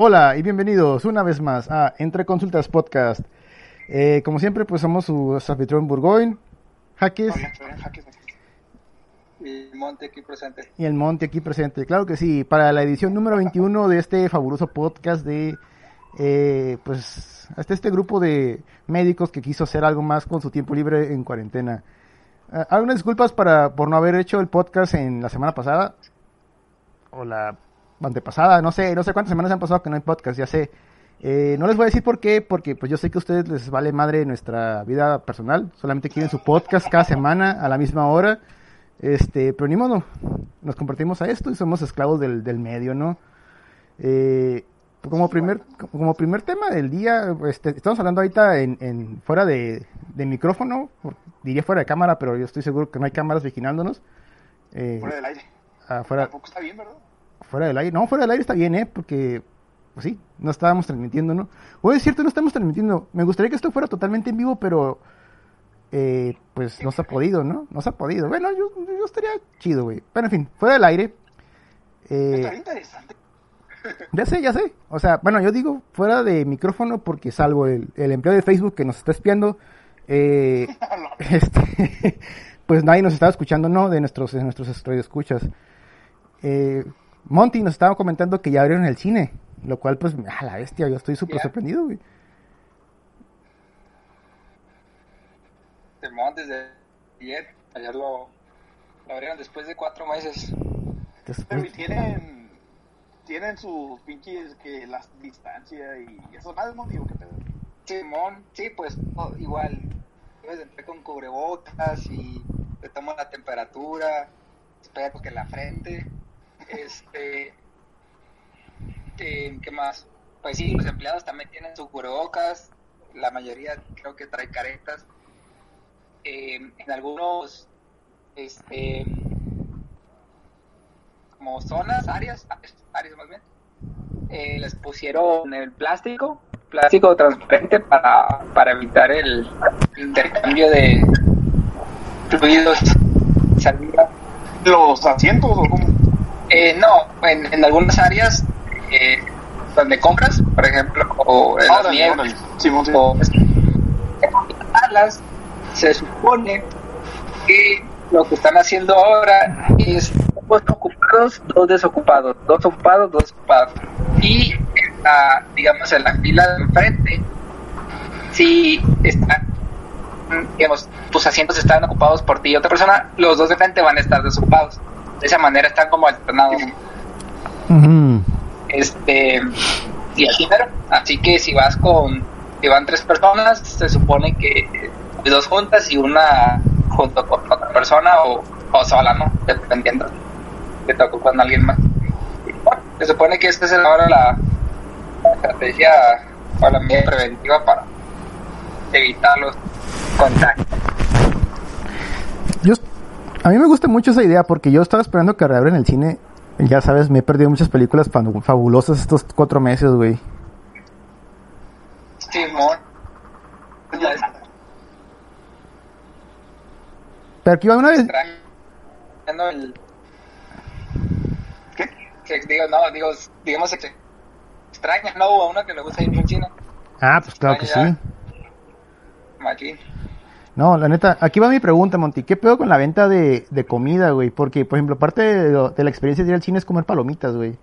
Hola y bienvenidos una vez más a Entre Consultas Podcast. Eh, como siempre, pues somos su anfitrión Burgoyne, Jaques y Monte aquí presente. y el Monte aquí presente. Claro que sí, para la edición número 21 de este fabuloso podcast de, eh, pues, hasta este grupo de médicos que quiso hacer algo más con su tiempo libre en cuarentena. Eh, algunas disculpas para, por no haber hecho el podcast en la semana pasada, o la antepasada, no sé, no sé cuántas semanas han pasado que no hay podcast, ya sé. Eh, no les voy a decir por qué, porque pues yo sé que a ustedes les vale madre nuestra vida personal, solamente quieren su podcast cada semana a la misma hora. Este, pero ni modo, nos compartimos a esto y somos esclavos del, del medio, ¿no? Eh, como primer, como primer tema del día, este, estamos hablando ahorita en, en fuera de, de micrófono, diría fuera de cámara, pero yo estoy seguro que no hay cámaras vigilándonos. Eh, Fuera del aire. afuera, Tampoco está bien, ¿verdad? Fuera del aire. No, fuera del aire está bien, ¿eh? Porque, pues sí, no estábamos transmitiendo, ¿no? O es cierto, no estamos transmitiendo. Me gustaría que esto fuera totalmente en vivo, pero, eh, pues no se ha podido, ¿no? No se ha podido. Bueno, yo, yo estaría chido, güey. Pero en fin, fuera del aire. eh, Está interesante. ya sé, ya sé. O sea, bueno, yo digo fuera de micrófono porque salvo el, el empleado de Facebook que nos está espiando, eh, este, pues nadie nos estaba escuchando, ¿no? De nuestros, de nuestros escuchas. Eh, Monty nos estaba comentando que ya abrieron el cine, lo cual, pues, a la bestia, yo estoy súper sorprendido, güey. Simón desde ayer. Ayer lo, lo abrieron después de cuatro meses. Después- Pero y tienen, tienen sus pinches que las distancia y eso más no digo que pedo. Simón, sí, pues oh, igual. Debes de entrar con cubrebocas y te toman la temperatura. Espero que la frente. Este. eh, ¿Qué más? Pues sí, los empleados también tienen sus cubrebocas. La mayoría creo que trae caretas. Eh, en algunos, este. Como zonas, áreas, áreas más bien, eh, les pusieron el plástico, plástico transparente para, para evitar el intercambio de fluidos. Salida. ¿Los asientos o cómo? Eh, no, en, en algunas áreas eh, donde compras, por ejemplo, o en las nieves, sí. o alas, se supone que lo que están haciendo ahora es dos ocupados, dos desocupados, dos ocupados, dos ocupados. Y en la, digamos, en la fila de enfrente, si están, digamos, tus asientos están ocupados por ti y otra persona, los dos de frente van a estar desocupados. De esa manera están como alternados. Este, y así mero. Así que si vas con, si van tres personas, se supone que dos juntas y una junto con otra persona o, o sola, ¿no? Dependiendo. Te tocó con alguien más. Bueno, se supone que esta es ahora la, la estrategia o la medida preventiva para evitar los contagios. Yo, a mí me gusta mucho esa idea porque yo estaba esperando que reabran el cine. Ya sabes, me he perdido muchas películas fabulosas estos cuatro meses, güey. Simón. Pero aquí va una vez. el ¿Qué? digo no digo digamos que extraña no a uno que le gusta ir al cine Ah, pues claro que sí. Machín No, la neta, aquí va mi pregunta, Monty. ¿Qué pedo con la venta de, de comida, güey? Porque, por ejemplo, parte de, lo- de la experiencia de ir al cine es comer palomitas, güey.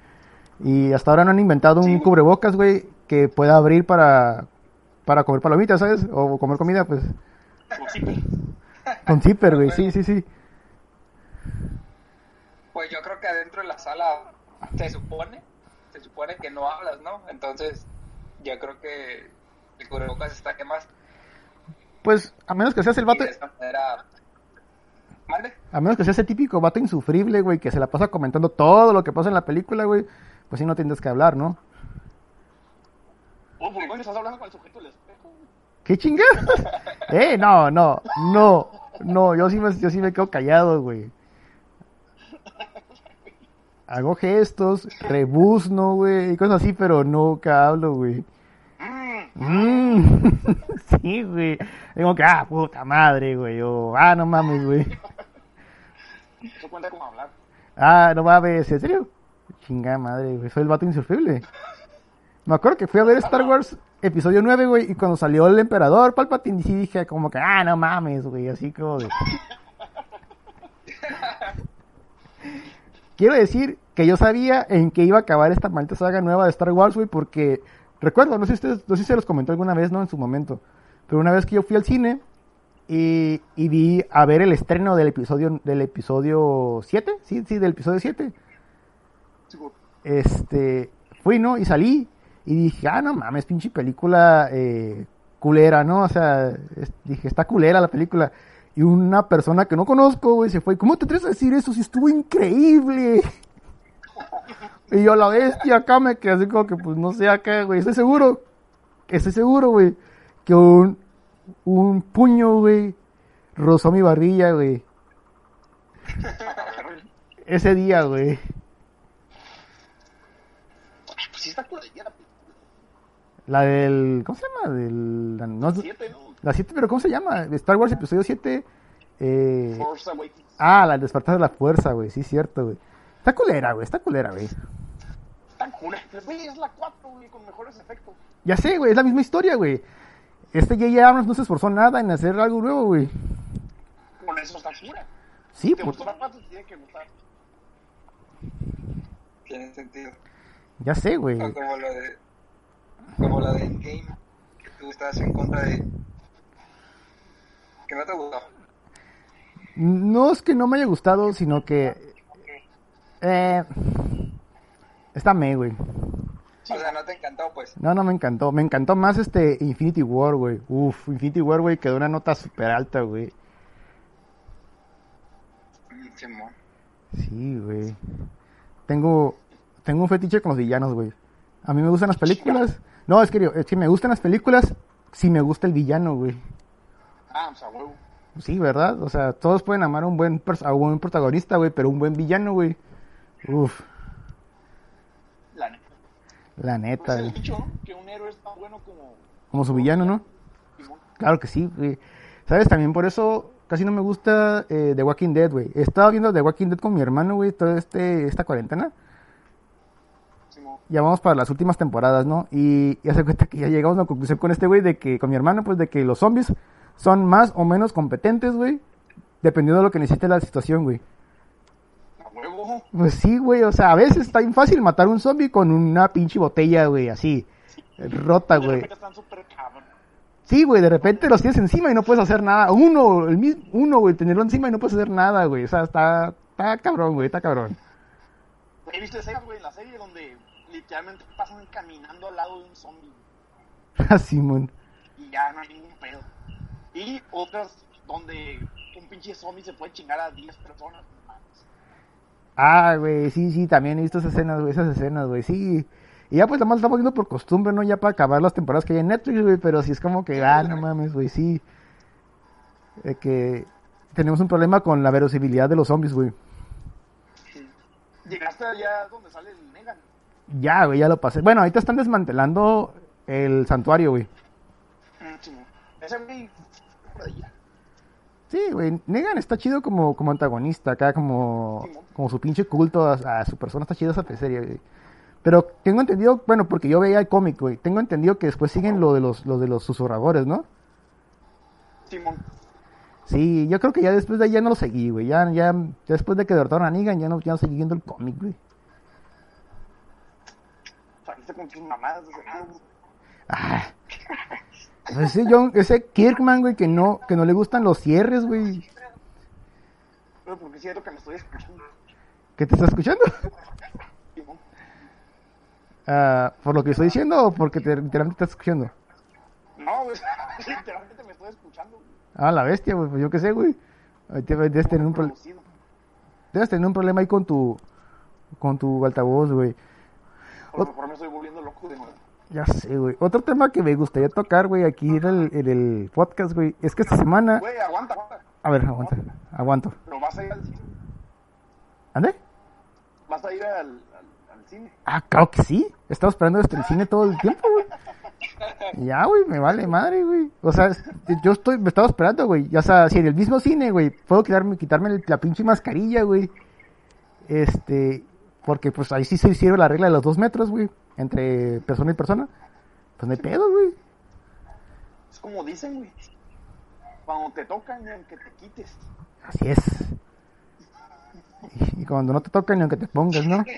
Y hasta ahora no han inventado un Sí. cubrebocas, güey, que pueda abrir para, para comer palomitas, ¿sabes? O comer comida, pues, Pues sí. con zipper, güey. Sí, sí, sí. pues yo creo que adentro de la sala se supone se supone que no hablas no entonces yo creo que el cubrebocas está que más Pues, a menos que seas el vato, mande a menos que seas ese típico vato insufrible, güey, que se la pasa comentando todo lo que pasa en la película, güey, pues sí no tienes que hablar, ¿no? ¿por qué estás hablando con el sujeto del espejo? ¿Qué chingados? eh, no, no, no, no, yo sí me, yo sí me quedo callado, güey. Hago gestos, rebuzno, güey, y cosas así, pero nunca hablo, güey. Mm. sí, güey. Digo que, ah, puta madre, güey. O, ah, no mames, güey. Eso cuenta como hablar. Ah, no mames, ¿en serio? Chingada madre, güey. Soy el vato insufrible. Me acuerdo que fui a ver Star Wars episodio 9, güey, y cuando salió el emperador Palpatine, sí dije como que, ah, no mames, güey, así como de... Quiero decir que yo sabía en qué iba a acabar esta maldita saga nueva de Star Wars, güey, porque recuerdo, no sé si ustedes, no sé si se los comentó alguna vez, ¿no? En su momento, pero una vez que yo fui al cine y, vi a ver el estreno del episodio del episodio 7, sí, sí, del episodio 7. Seguro. Este, fui, ¿no? Y salí y dije, ah, no mames, pinche película eh, culera, ¿no? O sea, es- dije, está culera la película. Y una persona que no conozco, güey, se fue, ¿cómo te atreves a decir eso si estuvo increíble? Y yo, la bestia, acá me quedé así como que, pues, no sé, acá, güey, estoy seguro, estoy seguro, güey, que un, un puño, güey, rozó mi barbilla, güey, ese día, güey. Pues sí está culera la del, ¿cómo se llama? Del, la, no, Siete, ¿no? la 7, pero ¿cómo se llama? Star Wars episodio 7. Eh, Force Awakens. ah, la despertar de la fuerza, güey, sí, cierto, güey. Está culera, güey, está culera, güey. Tan culera. Güey, es la 4, güey, con mejores efectos. Ya sé, güey, es la misma historia, güey. Este J.J. Abrams no se esforzó nada en hacer algo nuevo, güey. Con eso está cura. Sí, ¿Te pues, gustó la 4? Te tiene que gustar. Tiene sentido. ya sé, güey. No como lo de. Como la de Endgame. Que tú estabas en contra de. Que no te gustó. No es que no me haya gustado, sino que... Eh, está me, güey. O sea, no te encantó, pues. No, no me encantó. Me encantó más este Infinity War, güey. Uf, Infinity War, güey, quedó una nota súper alta, güey. Sí, güey. Tengo, tengo un fetiche con los villanos, güey. A mí me gustan las películas. No, es que, digo, es que me gustan las películas si me gusta el villano, güey. Ah, pues a huevo. Sí, ¿verdad? O sea, todos pueden amar a un buen, a un buen protagonista, güey, pero un buen villano, güey. Uf, La neta. la Pues neta, es el dicho, ¿no? Que un héroe es tan bueno como. Como su villano, ¿no? Claro que sí, güey. ¿Sabes? También por eso casi no me gusta eh, The Walking Dead, güey. He estado viendo The Walking Dead con mi hermano, güey, toda este, esta cuarentena. Ya vamos para las últimas temporadas, ¿no? Y ya se cuenta que ya llegamos a una conclusión con este güey de que, con mi hermano, pues de que los zombies son más o menos competentes, güey, dependiendo de lo que necesite la situación, güey. Pues sí, güey, o sea, a veces está bien fácil matar un zombie con una pinche botella, güey, así, rota, güey. Sí, güey, de repente los tienes encima y no puedes hacer nada. Uno, el mismo, uno, güey, tenerlo encima y no puedes hacer nada, güey. O sea, está, está cabrón, güey, está cabrón. He visto escenas, güey, en la serie donde literalmente pasan caminando al lado de un zombie. Ah, Simón. Y ya no hay ningún pedo. Y otras donde un pinche zombie se puede chingar a 10 personas. Ah, güey, sí, sí, también he visto esas escenas, güey, esas escenas, güey, sí. Y ya pues nada más estamos viendo por costumbre, ¿no? Ya para acabar las temporadas que hay en Netflix, güey, pero sí es como que, ah, no mames, güey, sí. Eh, que tenemos un problema con la verosimilidad de los zombies, güey. Llegaste allá donde sale el Negan. Ya, güey, ya lo pasé. Bueno, ahorita están desmantelando el santuario, güey. Mm. Ese güey, por allá. Sí, güey, Negan está chido como, como antagonista, acá como, como su pinche culto a, a su persona, está chido esa serie, güey. Pero tengo entendido, bueno, porque yo veía el cómic, güey, tengo entendido que después siguen lo de los, lo de los susurradores, ¿no? Simón. Sí, yo creo que ya después de ahí ya no lo seguí, güey, ya, ya, ya después de que derrotaron a Negan ya no, ya no seguí viendo el cómic, güey. Ah. Ese, John, ese Kirkman, güey, que no, que no le gustan los cierres, güey. Pero porque siento que me estoy escuchando. ¿Qué te está escuchando? Ah, ¿Por lo que estoy diciendo o porque te, literalmente estás escuchando? No, güey. Literalmente me estoy escuchando. güey. Ah, la bestia, güey, pues yo qué sé, güey. Debes tener, un pro- Producido. debes tener un problema ahí con tu con tu altavoz, güey. A lo mejor me estoy volviendo loco de nuevo. Ya sé, güey. Otro tema que me gustaría tocar, güey, aquí en el, en el podcast, güey, es que esta semana... Güey, aguanta, aguanta. A ver, aguanta, aguanto. Pero vas a ir al cine. ¿Ande? Vas a ir al, al, al cine. Ah, claro que sí. He estado esperando desde el cine todo el tiempo, güey. Ya, güey, me vale madre, güey. O sea, yo estoy, me estaba esperando, güey. Ya sea, si en el mismo cine, güey, puedo quitarme, quitarme la pinche mascarilla, güey. Este, porque pues ahí sí se sirve la regla de los dos metros, güey, entre persona y persona. Pues no hay pedo, güey. Es como dicen, güey. Cuando te tocan, ni aunque te quites. Así es. Y, y cuando no te toca ni aunque te pongas, ¿no?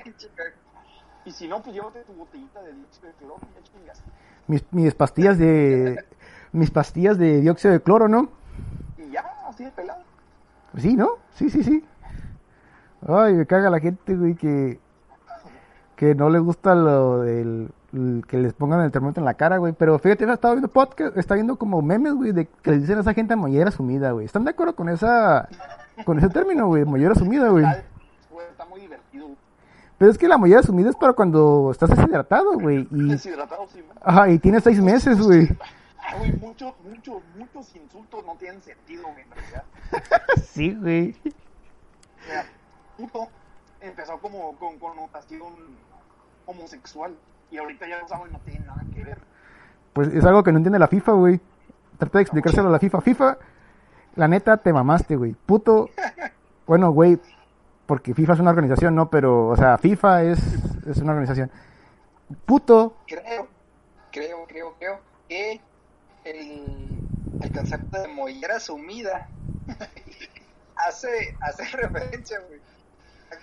Y si no, pues llévate tu botellita de dióxido de cloro y ya chingas. Mis, mis pastillas de, mis pastillas de dióxido de cloro, ¿no? Y ya, así de pelado. Pues sí, ¿no? Sí, sí, sí. Ay, me caga la gente, güey, que, que no le gusta lo del el que les pongan el termómetro en la cara, güey. Pero fíjate, he estado viendo podcast, está viendo como memes, güey, de que le dicen a esa gente mollera sumida, güey. ¿Están de acuerdo con esa, con ese término, güey? Mollera sumida, güey. Está, muy divertido. Pero es que la mollera sumida es para cuando estás deshidratado, güey. Y, Deshidratado, sí, man. ajá, y tienes seis meses, güey. Ah, güey, muchos, muchos, muchos insultos no tienen sentido, güey, en realidad. Sí, güey. Mira, puto empezó como con connotación homosexual. Y ahorita ya lo saben, no tiene nada que ver. Pues es algo que no entiende la FIFA, güey. Trata de explicárselo a la FIFA. FIFA, la neta, te mamaste, güey. Puto. Bueno, güey, porque FIFA es una organización, ¿no? Pero, o sea, FIFA es, es una organización. Puto. Creo, creo, creo, creo que el, el concepto de mollera sumida hace, hace referencia, güey,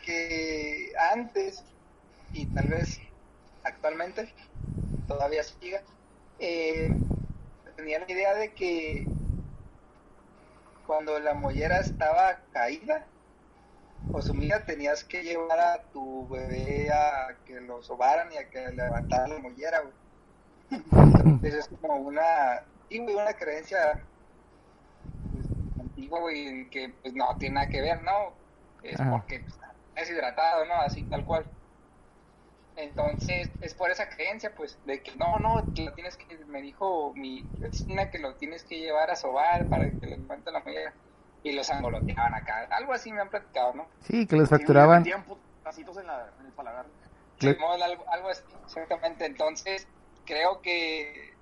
que antes, y tal vez actualmente, todavía siga, eh, tenía la idea de que cuando la mollera estaba caída o sumida tenías que llevar a tu bebé a que lo sobaran y a que levantaran la mollera, güey. Entonces es como una, güey, una creencia pues, antigua, güey, que pues no tiene nada que ver, ¿no? Es Ajá. porque pues, es hidratado, ¿no? Así tal cual. Entonces, es por esa creencia, pues, de que no, no, que lo tienes que, me dijo mi vecina que lo tienes que llevar a sobar para que le levante la mollera. Y los angoloteaban acá. Algo así me han platicado, ¿no? Sí, que les Sí, facturaban. putacitos en, la, en el paladar. Simón, algo, algo así, exactamente. Entonces, creo que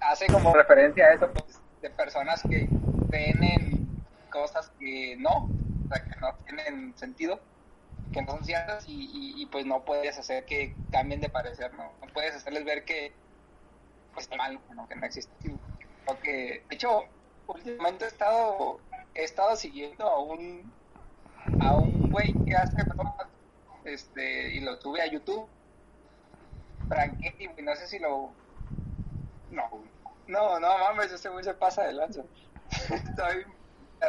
hace como referencia a eso, pues, de personas que creen en cosas que no, o sea, que no tienen sentido, que no son ciertas y, pues no puedes hacer que cambien de parecer, ¿no? No puedes hacerles ver que pues mal, ¿no? que no existe. Porque, de hecho, últimamente he estado, he estado siguiendo a un a un güey que hace bromas este, y lo sube a YouTube. Franketti, no sé si lo. No, no, no mames, ese güey se pasa de lanza. Bien,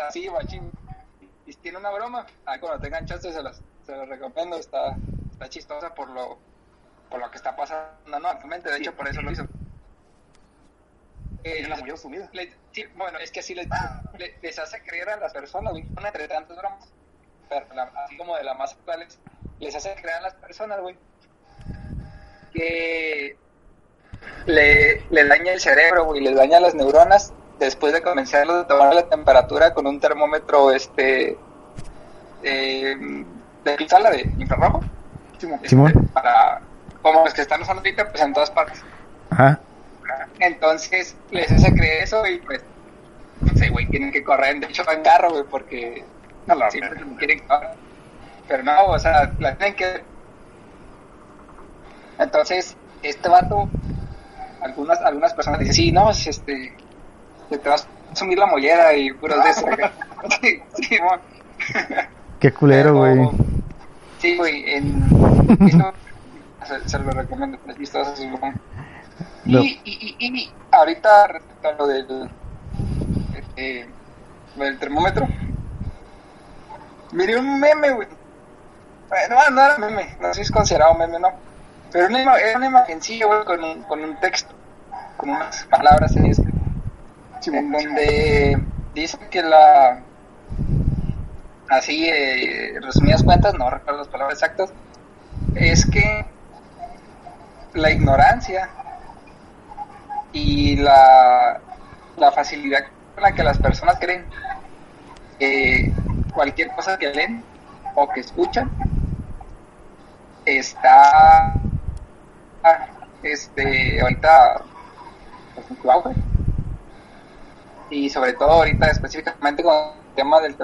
así, machín. Y tiene una broma. Ah, cuando tengan chance se las, se las recomiendo. Está, está chistosa por lo, por lo que está pasando. No, actualmente, de hecho, por eso lo hizo. Eh, la le- sí, bueno, es que así les, le- les hace creer a las personas, güey, una entre pero la- así como de las más actuales, les hace creer a las personas, güey, que le, le daña el cerebro, güey, les daña las neuronas después de convencerlos de tomar la temperatura con un termómetro, este, eh, de pistola de infrarrojo, Simón. este, Simón. para, como los que están usando ahorita, pues en todas partes. Ajá. Entonces les hace creer eso y pues, no sé, güey, tienen que correr, de hecho en carro, güey, porque A la siempre quieren correr. Pero no, o sea, la tienen que... Entonces, este vato, algunas algunas personas dicen, sí, no, si este, te vas a sumir la mollera y puros de eso. güey". sí, sí, mon. Qué culero, Pero- güey. Sí, güey, en... esto se, se lo recomiendo, es vistoso, sí, mon. No. Y, y, y, y ahorita respecto a lo del, este, lo del termómetro, miré un meme, güey. Eh, No, no era meme, no sé si es considerado meme, no. Pero una, era una imagencilla, güey, con un, con un texto, con unas palabras ahí escritas, en donde dice que la, así, eh, resumidas cuentas, no recuerdo las palabras exactas, es que la ignorancia y la, la facilidad con la que las personas creen que cualquier cosa que leen o que escuchan está este ahorita pues, y sobre todo ahorita específicamente con el tema del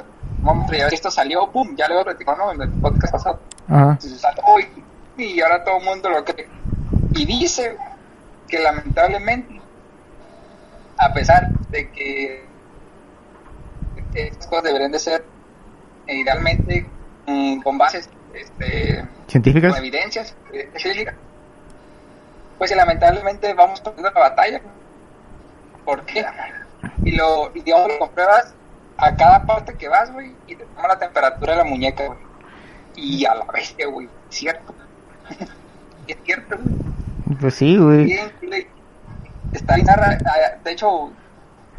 esto salió pum ya lo he platicado ¿no? en el podcast pasado Ajá. y, y ahora todo el mundo lo cree y dice que lamentablemente a pesar de que estas cosas deberían de ser eh, idealmente mm, con bases este, ¿Científicas? con evidencias eh, científicas, pues lamentablemente vamos perdiendo la batalla. ¿Por qué? Y lo, y digamos, lo compruebas a cada parte que vas, güey, y te toma la temperatura de la muñeca, güey. Y a la bestia, güey, es cierto. es cierto, güey. Pues sí, güey. Está bien narra- ah, De hecho,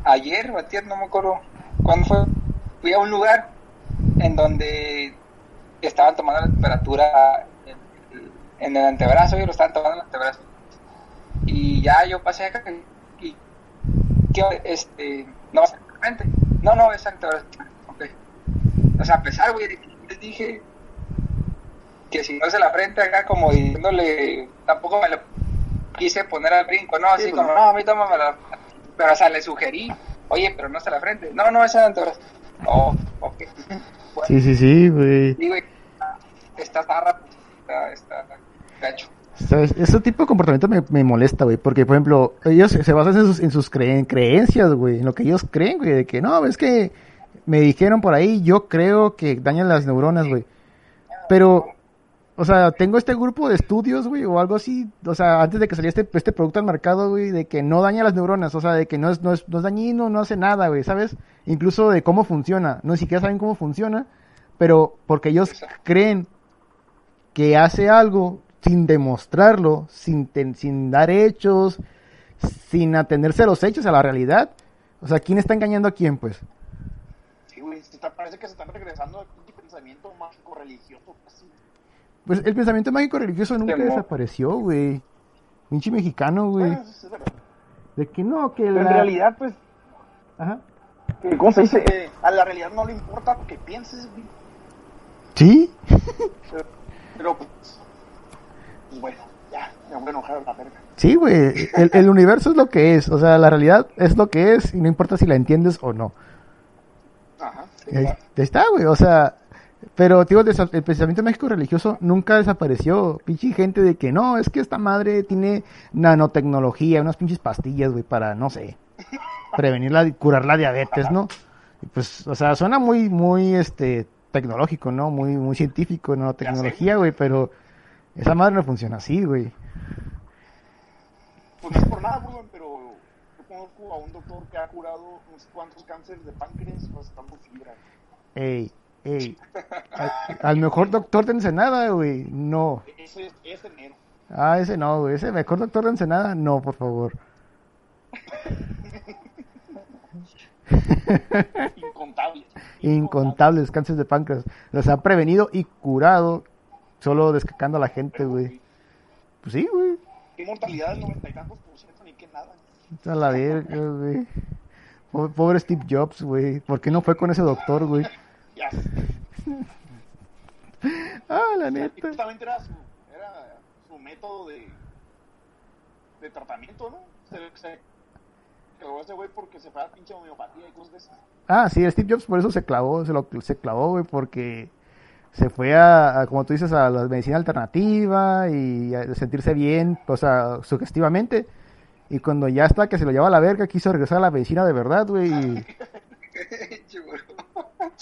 ayer o ayer, no me acuerdo cuándo fue, fui a un lugar en donde estaban tomando la temperatura en, el antebrazo y lo estaban tomando en el antebrazo. Y ya yo pasé acá y, ¿qué, este, no va a ser frente. No, no, es antebrazo. Ok. O sea, a pesar, güey, les dije que si no es en la frente acá como diciéndole, tampoco me lo quise poner al brinco, no, así Sí, pues, como, no. no, a mí tómame la... Pero, o sea, le sugerí, oye, pero no en la frente. No, no, es en el antebrazo. Oh, ok. Bueno, Sí, sí, sí, güey. digo, está zarra, está, está gacho. ¿Sabes? Ese tipo de comportamiento me, me molesta, güey, porque, por ejemplo, ellos se basan en sus, en sus creen- creencias, güey, en lo que ellos creen, güey, de que no, es que me dijeron por ahí, yo creo que dañan las neuronas, güey. Pero, o sea, tengo este grupo de estudios, güey, o algo así, o sea, antes de que saliera este, este producto al mercado, güey, de que no daña las neuronas, o sea, de que no es, no es, no es dañino, no hace nada, güey, ¿sabes? Incluso de cómo funciona, no ni siquiera saben cómo funciona, pero porque ellos creen que hace algo sin demostrarlo, sin, ten- sin dar hechos, sin atenderse a los hechos, a la realidad. O sea, ¿quién está engañando a quién, pues? Sí, güey, está- parece que se están regresando al pensamiento mágico religioso. Así. Pues el pensamiento mágico religioso nunca Temor. desapareció, güey. Pinche mexicano, güey. Bueno, es. De que no, que Pero en la... realidad, pues, Ajá. ¿cómo se dice? Eh, a la realidad no le importa lo que pienses, güey. ¿Sí? Pero, pero, pues, pues bueno, ya, me voy a enojar a la verga. Sí, güey. El, el universo es lo que es. O sea, la realidad es lo que es y no importa si la entiendes o no. Ajá. Ahí, ahí está, güey. O sea, pero, tío, el, pensamiento mágico religioso nunca desapareció. Pinche gente de que no, es que esta madre tiene nanotecnología, unas pinches pastillas, güey, para, no sé, prevenir la, curar la diabetes, ¿no? Y pues, o sea, suena muy, muy, este, tecnológico, ¿no? Muy, muy científico, nanotecnología, güey, pero esa madre no funciona así, güey. Pues no es por nada, Bruno, pero yo conozco a un doctor que ha curado no sé cuántos cánceres de páncreas gastando fibra. Ey, ey. Al, al mejor doctor de Ensenada, güey, no. Ese es enero. Ah, ese no, güey. Ese mejor doctor de Ensenada, no, por favor. Incontables. Incontables cánceres de páncreas. Los ha prevenido y curado solo descacando a la gente, güey. Pues sí, güey. Qué mortalidad del noventa y tantos por ciento, ni que nada. A la verga, güey. Pobre, Steve Jobs, güey. ¿Por qué no fue con ese doctor, güey? Ya. Ah, la neta. justamente era su, era su método de, de tratamiento, ¿no? Se, se clavó ese güey porque se fue a pinche homeopatía y cosas de esas. Ah, sí, Steve Jobs por eso se clavó, se, lo, se clavó, güey, porque se fue a, a, como tú dices, a la medicina alternativa y a sentirse bien, o sea, sugestivamente. Y cuando ya está que se lo lleva a la verga, quiso regresar a la medicina de verdad, güey. y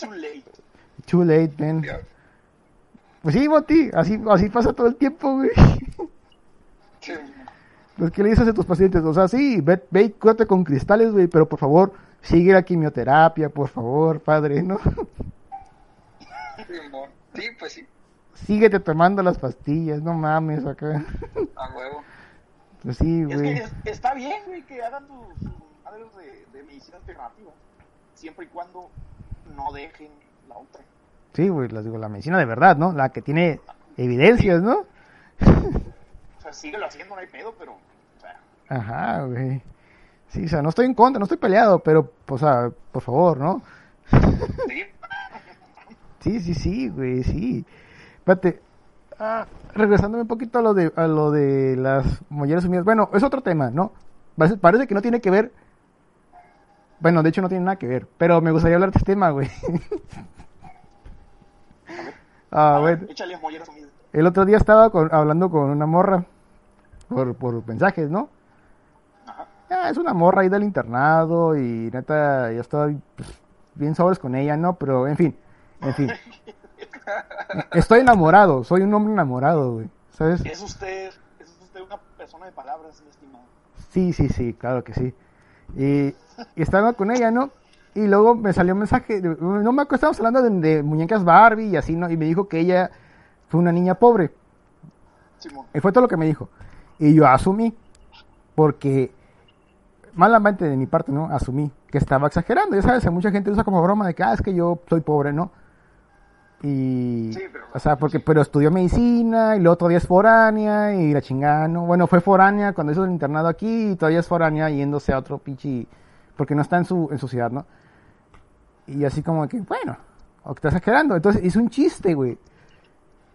Too late. Too late, man. Pues sí, Boti, así, así pasa todo el tiempo, güey. Sí. Pues, ¿qué le dices a tus pacientes? O sea, sí, ve, ve y cúrate con cristales, güey, pero por favor, sigue la quimioterapia, por favor, padre, ¿no? Sí, pues sí, Síguete tomando las pastillas, no mames, acá. a huevo. Pues sí, Es que güey. es- está bien, güey, que hagan sus madres de, de medicina alternativa. Siempre y cuando no dejen la otra. Sí, güey, les digo, la medicina de verdad, ¿no? La que tiene evidencias, ¿no? O sea, síguelo haciendo, no hay pedo, pero, o sea, Ajá, güey. Sí, o sea, no estoy en contra, no estoy peleado, pero, o sea, por favor, ¿no? Sí. Sí, sí, sí, güey, sí. Espérate, ah, regresándome un poquito a lo de, a lo de las molleras sumidas. Bueno, es otro tema, ¿no? Parece, parece que no tiene que ver. Bueno, de hecho no tiene nada que ver, pero me gustaría hablar de este tema, güey. ah, A ver, bueno. Échale. El otro día estaba con- hablando con una morra por, por mensajes, ¿no? Ajá. Ah, es una morra ahí del internado y neta, ya estoy pues, bien sobres con ella, ¿no? Pero, en fin, en fin. Estoy enamorado, soy un hombre enamorado, güey. ¿Sabes? Es usted, es usted una persona de palabras, mi estimado. Sí, sí, sí, claro que sí. Y, y estaba con ella, ¿no? Y luego me salió un mensaje, de- no me acuerdo, estábamos hablando de, de muñecas Barbie y así, ¿no? Y me dijo que ella fue una niña pobre. Simón. Y fue todo lo que me dijo. Y yo asumí, porque malamente de mi parte, ¿no? Asumí que estaba exagerando. Ya sabes, mucha gente usa como broma de que, ah, es que yo soy pobre, ¿no? Y, Sí, pero- o sea, porque, pero estudió medicina y luego todavía es foránea y la chingada, ¿no? Bueno, fue foránea cuando hizo el internado aquí y todavía es foránea yéndose a otro pinche, porque no está en su, en su ciudad, ¿no? Y así como que, bueno, o que está exagerando. Entonces hizo un chiste, güey.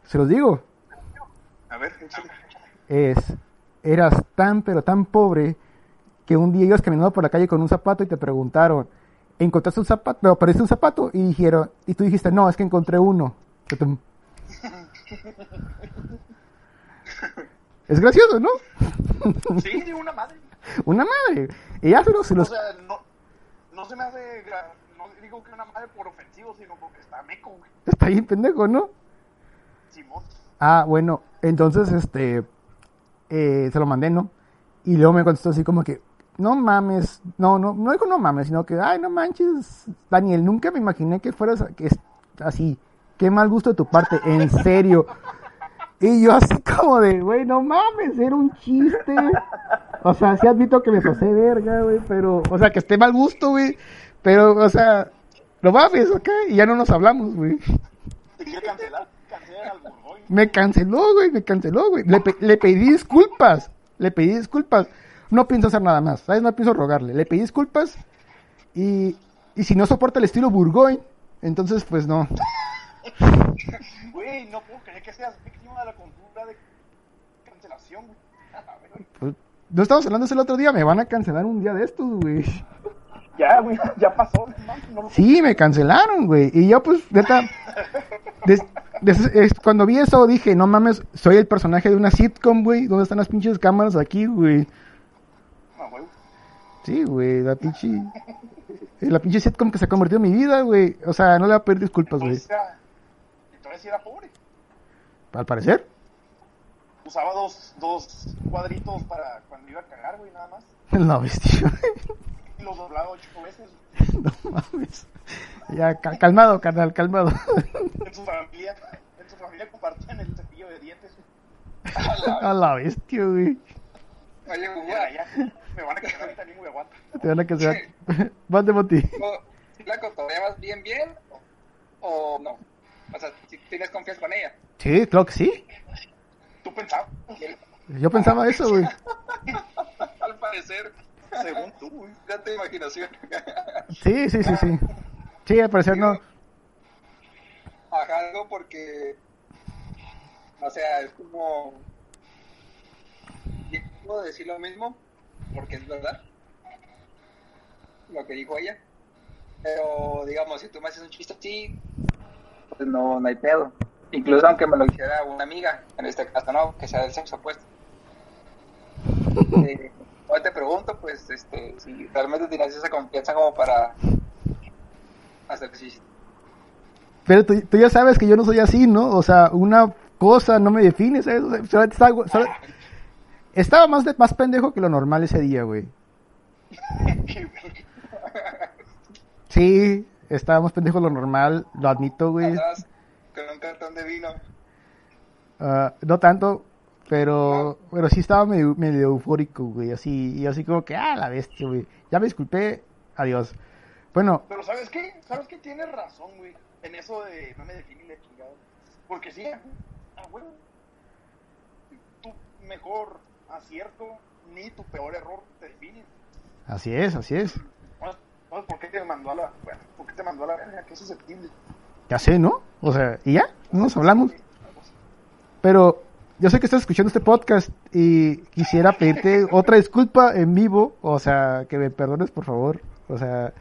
Se los digo, A ver, échale. es, eras tan pero tan pobre que un día ibas caminando por la calle con un zapato y te preguntaron, ¿encontraste un zapato? No, aparece un zapato y dijeron, y tú dijiste, no, es que encontré uno. Tutum. Es gracioso, ¿no? Sí, una madre. Una madre. Y ya se los, O sea, no, no se me hace. No digo que una madre por ofensivo, sino porque está meco, güey. está bien pendejo, ¿no? Simón. Ah, bueno, entonces, este, eh, se lo mandé, ¿no? Y luego me contestó así como que, no mames, no, no, no dijo no mames, sino que, ay, no manches, Daniel, nunca me imaginé que fueras que es así, qué mal gusto de tu parte, en serio. Y yo así como de, güey, no mames, era un chiste. O sea, sí admito que me pasé verga, güey, pero, o sea, que esté mal gusto, güey, pero, o sea, no mames, ¿ok? Y ya no nos hablamos, güey. Me canceló, güey, me canceló, güey. Le, pe- le pedí disculpas, le pedí disculpas. No pienso hacer nada más, ¿sabes? No pienso rogarle. Le pedí disculpas y, y si no soporta el estilo Burgoyne, entonces pues no. Güey, no puedo creer que seas víctima de la cultura de cancelación, Pues, no estamos hablando eso el otro día, me van a cancelar un día de estos, güey. Ya, güey, ya pasó. No, no, Sí, me cancelaron, güey. Y yo pues, neta, des- des- es- cuando vi eso dije, no mames, soy el personaje de una sitcom, güey. ¿Dónde están las pinches cámaras aquí, güey? Sí, güey, la pinche. La pinche sitcom que se ha convertido en mi vida, güey. O sea, no le voy a pedir disculpas, güey. Entonces, sí era pobre. Al parecer. Usaba dos, dos cuadritos para cuando iba a cagar, güey, nada más. No, bestia. Y los doblaba ocho veces. No mames. Ya, ca- calmado, carnal, calmado. En su familia, en su familia compartían el cepillo de dientes. A la bestia, güey. Oye, Ya. Me van a quedar ahorita bien, güey, aguanta. Te van a cancelar. Vas de Moti. ¿tú ¿la cotorreabas bien, bien? ¿O no? O sea, si tienes confianza con ella. Sí, claro que sí. ¿Tú pensabas? Yo pensaba eso, güey. Al parecer, Según tú, güey. ya te imaginación. Sí, sí, sí, sí. Sí, al parecer no. Ajá, algo porque, o sea, es como, puedo decir lo mismo, porque es verdad, lo que dijo ella, pero digamos, si tú me haces un chiste así, pues no, no hay pedo, incluso aunque me lo hiciera una amiga, en este caso no, que sea del sexo opuesto. Eh, ahora te pregunto, pues, este, si realmente tienes esa confianza como para hacer chiste. Pero tú, tú ya sabes que yo no soy así, ¿no? O sea, una cosa no me define, ¿sabes? O sea, solamente estaba más, de, más pendejo que lo normal ese día, güey. Sí, estaba más pendejo de lo normal, lo admito, güey. Con un cartón de vino. Ah, no tanto, pero, pero sí estaba medio, medio eufórico, güey. Así, y así como que, ah, la bestia, güey. Ya me disculpé, adiós. Bueno, Pero ¿sabes qué? ¿Sabes qué? Tienes razón, güey. En eso de no me define la chingada. Porque sí, ah, güey. Tu mejor acierto ni tu peor error te define. Así es, así es. Entonces, ¿por qué te mandó a la, bueno, ¿por qué te mandó a la verga? Qué susceptible. Ya sé, ¿no? O sea, y ya, no nos hablamos. Pero yo sé que estás escuchando este podcast y quisiera pedirte otra disculpa en vivo. O sea, que me perdones, por favor. O sea,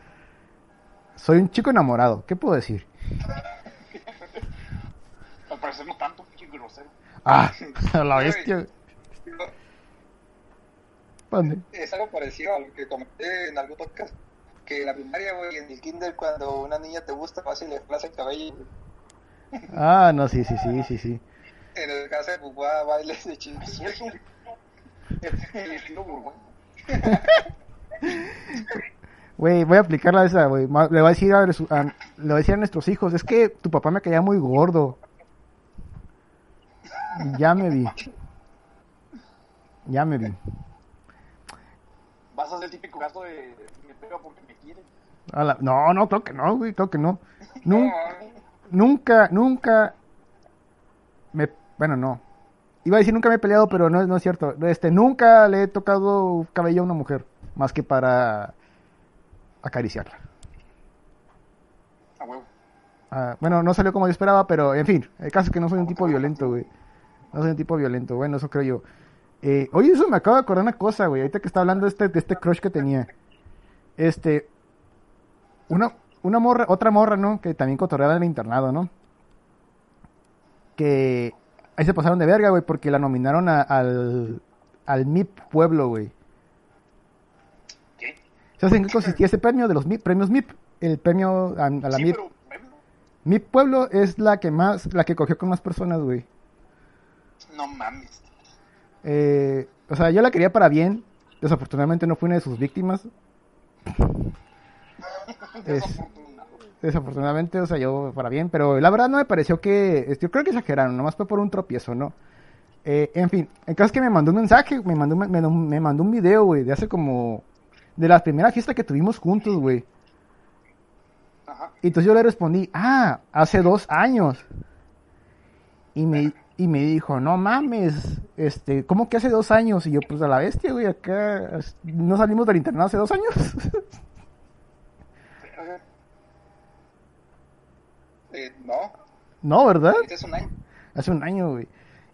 soy un chico enamorado. ¿Qué puedo decir? Al parecer no tanto, pinche grosero. Ah, la bestia. Mande. Es algo parecido a lo que comenté en algún podcast. Que en la primaria, güey, en el kinder, cuando una niña te gusta, vas y le plaza el cabello. Ah, no, sí, sí, sí, sí, sí. En el caso de Pupá, bailes de eso, el estilo burgués. Güey, voy a aplicarla esa, güey. Le voy a decir a, a- le voy a decir a nuestros hijos, es que tu papá me caía muy gordo. Ya me vi. Ya me vi. Vas a hacer el típico gasto de me pega porque me quiere. La- No, no, creo que no, güey, creo que no. No, Nun- nunca, nunca me, bueno, no. Iba a decir nunca me he peleado, pero no, no es cierto. Este, nunca le he tocado cabello a una mujer, más que para acariciarla. A huevo. Ah, bueno, no salió como yo esperaba, pero en fin, el caso es que no soy un tipo violento, güey. No soy un tipo violento, bueno, eso creo yo. Eh, oye, eso me acaba de acordar una cosa, güey, ahorita que está hablando de este, de este crush que tenía. Este, una, una morra, otra morra, ¿no? Que también cotorreaba en el internado, ¿no? Que ahí se pasaron de verga, güey, porque la nominaron a- al, al MIP Pueblo, güey. ¿Qué? ¿Sabes en qué consistía ese premio de los MIP, premios MIP? El premio a, a la sí, MIP. pero, bueno, Mi pueblo es la que más, la que cogió con más personas, güey. no mames. Eh, o sea, yo la quería para bien. Desafortunadamente no fui una de sus víctimas. Es- desafortunadamente, o sea, yo para bien. Pero la verdad no me pareció que... Yo creo que exageraron, nomás fue por un tropiezo, ¿no? Eh, en fin, el caso es que me mandó un mensaje, me mandó, un- me, me mandó un video, güey, de hace como... De la primera fiesta que tuvimos juntos, güey. Y entonces yo le respondí, ah, hace dos años. Y me, y me dijo, no mames, este, ¿cómo que hace dos años? Y yo, pues a la bestia, güey, acá no salimos del internado hace dos años. Eh, no, no, ¿verdad? es un año. Hace un año, güey.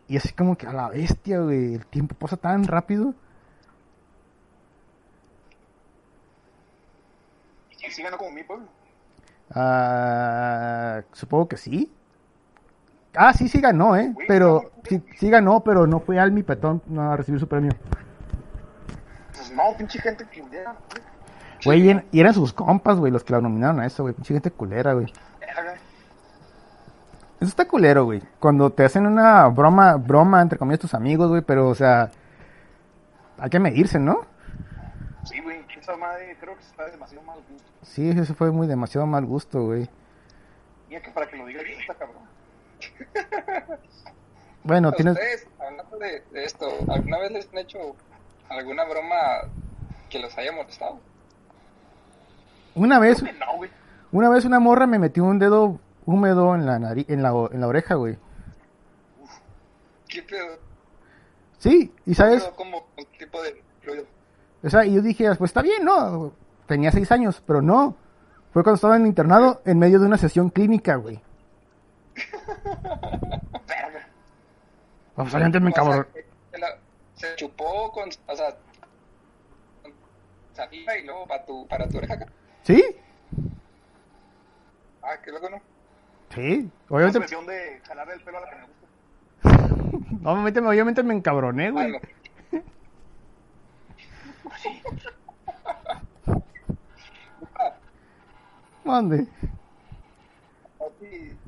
Y así como que a la bestia, güey, el tiempo pasa tan rápido. Y sí ganó como mi pueblo. Ah, supongo que sí. Ah, sí, sí ganó, ¿eh? Pero, sí, sí ganó, pero no fue al mi petón no, a recibir su premio. Pues no, pinche gente culera. Güey, y y eran sus compas, güey, los que la nominaron a eso, güey. Pinche gente culera, güey. Eso está culero, güey. Cuando te hacen una broma, broma, entre comillas, tus amigos, güey, pero, o sea, hay que medirse, ¿no? Sí, güey, esa madre creo que está demasiado mal gusto. Sí, eso fue muy demasiado mal gusto, güey. Mira que para que lo diga bien está cabrón. Bueno, ¿A tienes... Ustedes, hablando de, de esto, ¿alguna vez les han hecho alguna broma que los haya molestado? Una vez, no, una vez una morra me metió un dedo húmedo en la nariz, en la, en la oreja, güey. ¿Qué pedo? Sí, y sabes, ¿Cómo? ¿Qué tipo de o sea, y yo dije, pues está bien, ¿no? Tenía seis años, pero no. Fue cuando estaba en el internado en medio de una sesión clínica, güey. Verga. Me O sea, cabrón. que se, la- se chupó con, o sea, con saliva y luego para tu, para tu oreja. acá. ¿Sí? Ah, que luego no. Sí, obviamente. expresión de jalarle el pelo a la que me gusta. Obviamente, obviamente me encabroné, güey. no. Mande. A ti no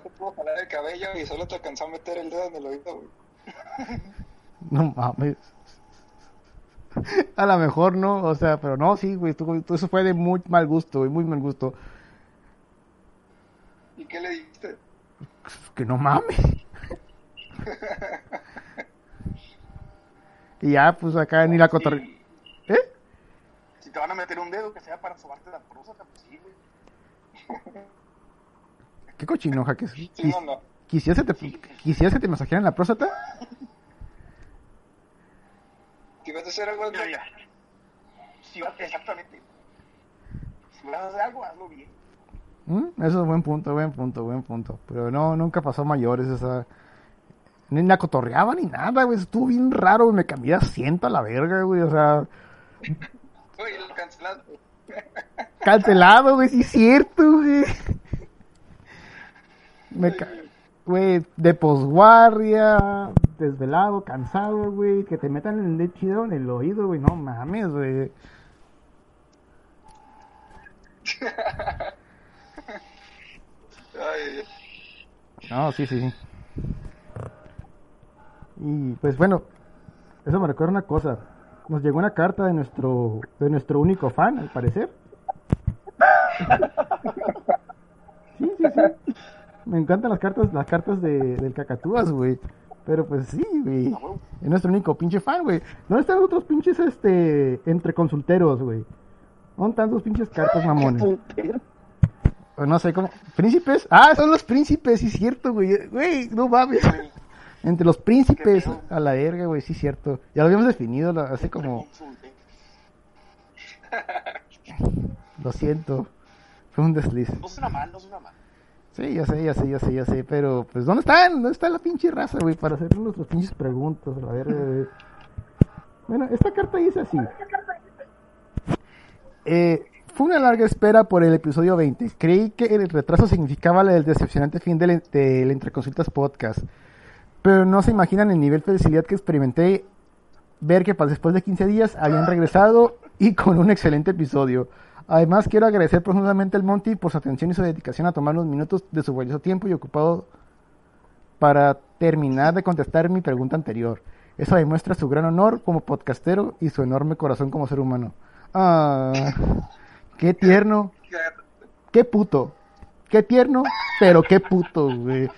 te puedo jalar el cabello y solo te alcanzó a meter el dedo en el oído, güey. No mames. A lo mejor no, o sea, pero no, sí, güey, tú- tú- eso fue de muy mal gusto, güey, muy mal gusto. ¿Y qué le dijiste? Que no mames. y ya, pues acá ni la cotorre... Sí. ¿Eh? Si te van a meter un dedo que sea para sobarte la próstata, pues sí, güey. ¿Qué cochinoja que es? Quis-. ¿Quisieras que te, quisieras que te masajearan la próstata? Si vas a hacer algo, Mira, mira. Si vas, exactamente. Si vas a hacer algo, hazlo bien. ¿Mm? Eso es buen punto, buen punto, buen punto. Pero no, nunca pasó mayores esa... Ni la cotorreaba ni nada, güey. Estuvo bien raro, güey. Me cambié de asiento a la verga, güey. O sea, Oye, lo cancelaste. cancelado, güey. Sí es cierto, güey. Me ca... Güey, de posguardia, desvelado, cansado, güey. Que te metan el chido en el oído, güey. No mames, güey. No, sí, sí, sí. Y pues bueno, eso me recuerda una cosa. Nos llegó una carta de nuestro de nuestro único fan, al parecer. Sí, sí, sí. Me encantan las cartas, las cartas de, del Cacatúas, güey. Pero pues sí, güey. Es nuestro único pinche fan, güey. ¿Dónde están los otros pinches, este, entre consulteros, güey? ¿Dónde están tus pinches cartas, mamones? O no sé cómo. ¿Príncipes? Ah, son los príncipes, sí, cierto, güey. Güey, no mames. Entre los príncipes a la verga, güey, sí, cierto. Ya lo habíamos definido hace como. Lo siento. Fue un desliz. No suena mal, no suena mal. Sí, ya sé, ya sé, ya sé, ya sé. Pero, pues, ¿dónde están? ¿Dónde está la pinche raza, güey? Para hacernos nuestras pinches preguntas, a verga, güey. Bueno, esta carta dice así. Eh, fue una larga espera por el episodio 20. Creí que el retraso significaba el decepcionante fin del, del Entre Consultas Podcast. Pero no se imaginan el nivel de felicidad que experimenté ver que después de 15 días habían regresado y con un excelente episodio. Además, quiero agradecer profundamente al Monty por su atención y su dedicación a tomar unos minutos de su valioso tiempo y ocupado para terminar de contestar mi pregunta anterior. Eso demuestra su gran honor como podcastero y su enorme corazón como ser humano. Ah, qué tierno, qué puto, qué tierno, pero qué puto, güey.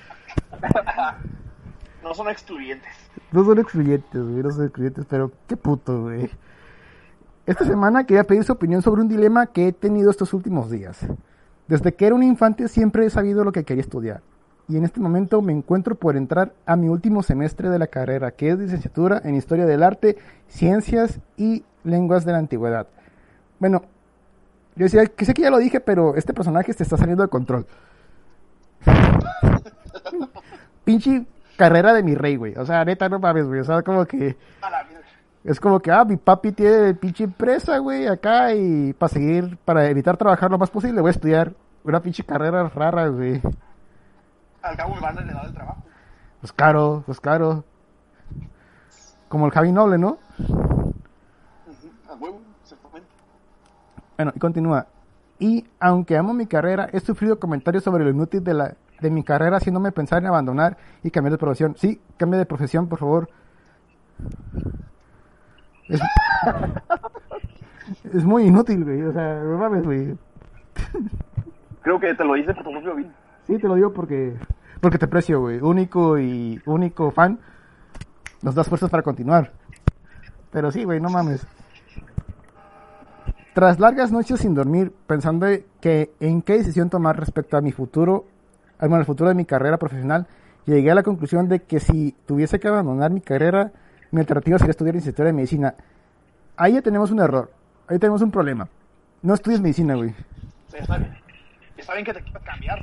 No son excluyentes. No son excluyentes, güey, no son excluyentes, pero qué puto, güey. Esta semana quería pedir su opinión sobre un dilema que he tenido estos últimos días. Desde que era un infante siempre he sabido lo que quería estudiar. Y en este momento me encuentro por entrar a mi último semestre de la carrera, que es licenciatura en Historia del Arte, Ciencias y Lenguas de la Antigüedad. Bueno, yo decía que sé que ya lo dije, pero este personaje se está saliendo de control. Pinche carrera de mi rey, güey. O sea, neta, no mames, güey. O sea, como que... Es como que, ah, mi papi tiene pinche empresa, güey, acá y para seguir, para evitar trabajar lo más posible, voy a estudiar una pinche carrera rara, güey. Al cabo me van a heredar el trabajo. Pues caro, pues caro. Como el Javi Noble, ¿no? Ujú, A huevo, exactamente. Bueno, y continúa. Y aunque amo mi carrera, he sufrido comentarios sobre lo inútil de, la, de mi carrera, haciéndome pensar en abandonar y cambiar de profesión. Sí, cambie de profesión, por favor. Es, es muy inútil, güey. O sea, no mames, güey. Creo que te lo hice por tu propio bien. Sí, te lo digo porque porque te aprecio, güey. Único y único fan. Nos das fuerzas para continuar. Pero sí, güey, no mames. Tras largas noches sin dormir, pensando que en qué decisión tomar respecto a mi futuro, al bueno, al futuro de mi carrera profesional, llegué a la conclusión de que si tuviese que abandonar mi carrera, mi alternativa sería estudiar licenciatura de medicina. Ahí ya tenemos un error. Ahí tenemos un problema. No estudies medicina, güey. Sea, está bien. Está bien que te quieras cambiar.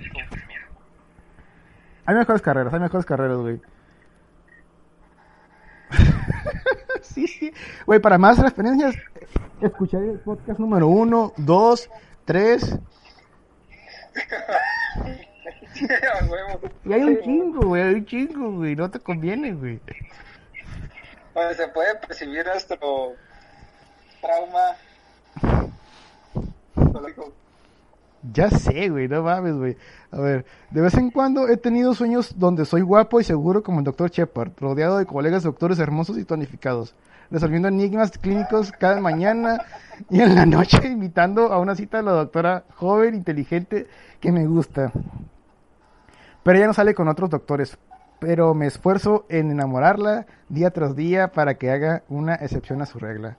Hay mejores carreras, hay mejores carreras, güey. sí, sí. Güey, para más referencias, escuchar el podcast número uno, dos, tres. Y hay un chingo, güey, hay un chingo, güey. No te conviene, güey. Donde se puede percibir nuestro trauma. Ya sé, güey, no mames, güey. A ver, de vez en cuando he tenido sueños donde soy guapo y seguro como el doctor Shepard, rodeado de colegas doctores hermosos y tonificados, resolviendo enigmas clínicos cada mañana y en la noche invitando a una cita a la doctora joven, inteligente, que me gusta. Pero ella no sale con otros doctores, pero me esfuerzo en enamorarla día tras día para que haga una excepción a su regla.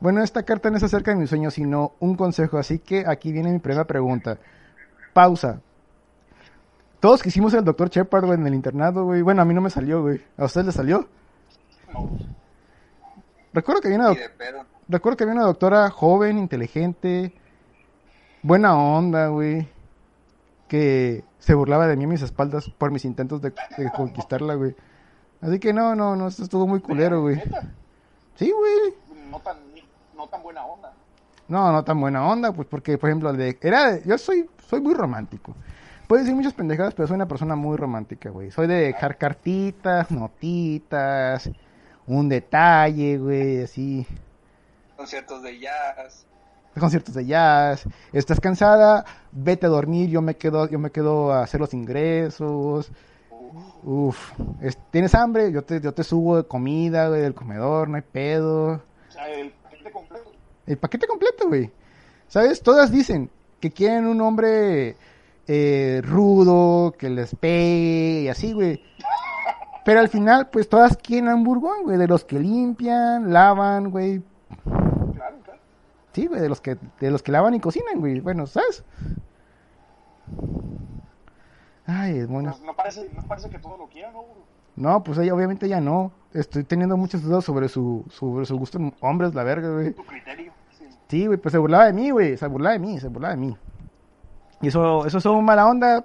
Bueno, esta carta no es acerca de mis sueños, sino un consejo, así que aquí viene mi primera pregunta. Pausa. Todos quisimos el doctor Shepard, güey, en el internado, güey. Bueno, a mí no me salió, güey. ¿A usted le salió? No. Recuerdo que había una, recuerdo que había una doctora joven, inteligente, buena onda, güey, que se burlaba de mí a mis espaldas por mis intentos de, de conquistarla, güey. Así que no, no, no, esto es todo muy culero, güey. Sí, güey. no tan, no tan buena onda. No, no tan buena onda, pues porque, por ejemplo, de, era, yo soy, soy muy romántico. Puedes decir muchas pendejadas, pero soy una persona muy romántica, güey. Soy de dejar cartitas, notitas, un detalle, güey, así. Conciertos de jazz. Conciertos de jazz. Estás cansada, vete a dormir, yo me quedo, yo me quedo a hacer los ingresos. Uf, es- tienes hambre, yo te, yo te subo de comida, güey, del comedor, no hay pedo. O sea, el paquete completo. El paquete completo, güey. ¿Sabes? Todas dicen que quieren un hombre eh, rudo, que les pegue y así, güey. Pero al final, pues todas quieren a un burgón, güey, de los que limpian, lavan, güey. Sí, güey, de los que, de los que lavan y cocinan, güey. Bueno, ¿sabes? Ay, es bueno. Pues no parece, no parece que todo lo quieran, ¿no? No, pues ella obviamente ya no. Estoy teniendo muchas dudas sobre su, sobre su gusto en hombres, la verga, güey. Tu criterio. Sí. Sí, güey, pues se burlaba de mí, güey. Se burlaba de mí, se burlaba de mí. Y eso, eso estuvo mala onda.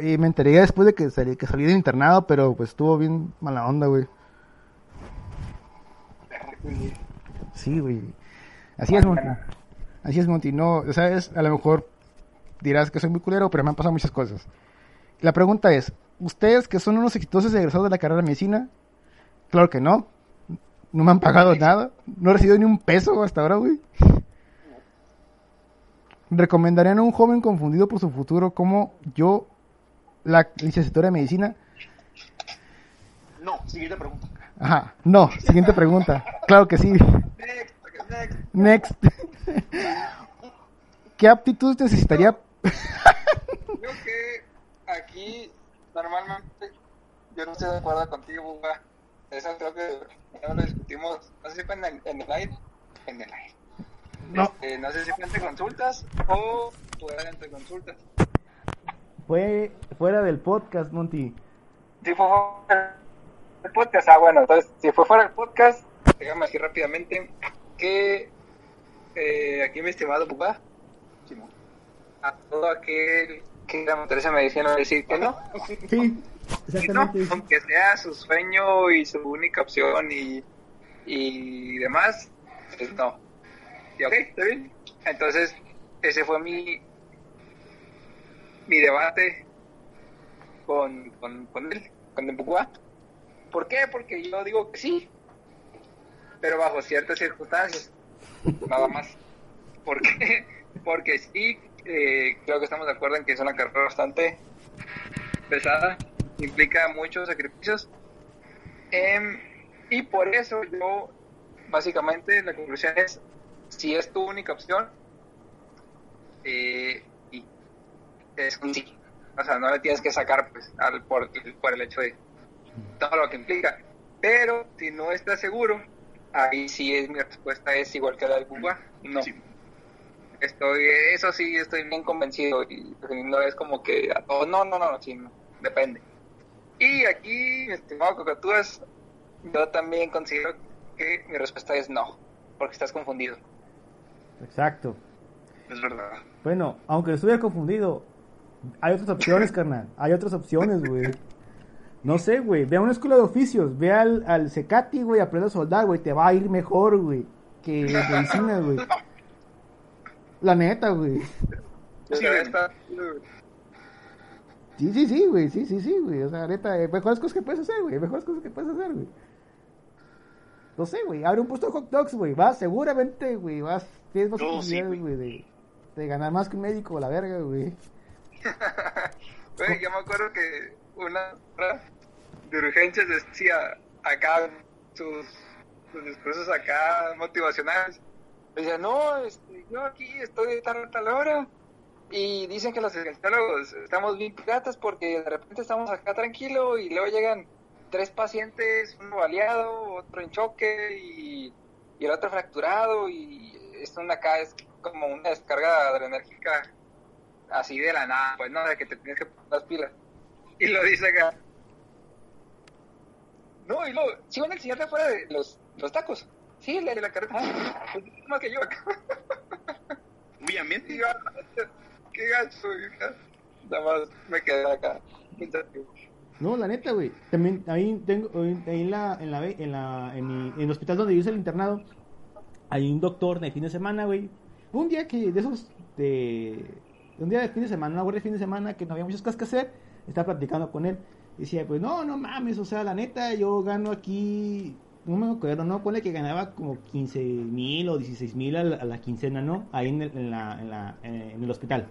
Y me enteré después de que salí, que salí del internado, pero pues estuvo bien mala onda, güey. Sí, güey. Así es, Monty. Así es, Monty. No, ¿sabes? A lo mejor dirás que soy muy culero, pero me han pasado muchas cosas. La pregunta es, ¿ustedes que son unos exitosos egresados de la carrera de medicina? Claro que no. No me han pagado nada. No he recibido ni un peso hasta ahora, güey. ¿Recomendarían a un joven confundido por su futuro como yo, la licenciatura de medicina? No, siguiente pregunta. Ajá, no. Siguiente pregunta. Claro que sí. Next. ¿Qué aptitudes necesitaría? Creo que aquí normalmente yo no estoy de acuerdo contigo, Buga. Eso creo que ya lo discutimos, no sé si fue en el, en el aire, en el aire. No. Este, no sé si fue entre consultas o fuera entre consultas. Fue fuera del podcast, Monty. Si fue fuera del podcast, ah bueno, entonces si fue fuera del podcast, déjame decir rápidamente que eh, aquí mi estimado Simón. a todo aquel que quiera meterse en medicina decir que no. Sí, ¿no? aunque sea su sueño y su única opción y, y demás, pues no. Y ok, está bien. Entonces, ese fue mi mi debate con, con, con él, con Empucua. ¿Por qué? Porque yo digo que sí, pero bajo ciertas circunstancias, nada más. ¿Por qué? Porque sí, eh, creo que estamos de acuerdo en que es una carrera bastante pesada, implica muchos sacrificios. Em, y por eso yo, básicamente, la conclusión es, si es tu única opción, eh, y es un sí. O sea, no le tienes que sacar pues, al, por, por el hecho de todo lo que implica. Pero si no estás seguro, ahí sí es mi respuesta es igual que la del Cuba. No. Sí. Estoy, eso sí, estoy bien convencido y no es como que a todos, no, no, no, sí, no, depende. Y aquí, mi estimado Cocatúas, yo también considero que mi respuesta es no, porque estás confundido. Exacto. Es verdad. Bueno, aunque estuviera confundido, hay otras opciones, carnal. Hay otras opciones, güey. No sé, güey. Ve a una escuela de oficios. Ve al, al Secati, güey. Aprende a soldar, güey. Te va a ir mejor, güey. Que medicina, güey. La neta, güey. Sí, Sí, sí, sí, güey. Sí, sí, sí, güey. O sea, neta, eh, mejores cosas que puedes hacer, güey. Mejores cosas que puedes hacer, güey. No sé, güey. Abre un puesto de hot dogs, güey. Vas, seguramente, güey. Vas, tienes más posibilidades, güey, de, de ganar más que un médico, la verga, güey. Güey, yo me acuerdo que una de urgencias decía acá sus, sus discursos acá motivacionales. Decía, no, este, yo aquí estoy de tal hora y dicen que los urgenciólogos estamos bien piratas porque de repente estamos acá tranquilo y luego llegan tres pacientes, uno baleado, otro en choque y, y el otro fracturado y esto acá es como una descarga adrenérgica así de la nada, pues no, de que te tienes que poner las pilas. Y lo dice acá. No, y luego, si van a enseñarte afuera de los, los tacos. Sí, la de la carreta. Pues, más que yo acá. Obviamente. Digo, Qué gacho, hija. Nada más me quedé acá. No, la neta, güey. También ahí tengo, ahí en la, en la, en la, en, mi- en el hospital donde yo hice el internado, hay un doctor de fin de semana, güey. Un día que, de esos, de, un día de fin de semana, una guardia de fin de semana, que no había muchas cosas que hacer, estaba platicando con él. Y decía, pues no, no mames, o sea, la neta, yo gano aquí, no me acuerdo, ¿no? Pone que ganaba como 15 mil o 16 mil a, la- a la quincena, ¿no? Ahí en el, en la, en la, en el hospital.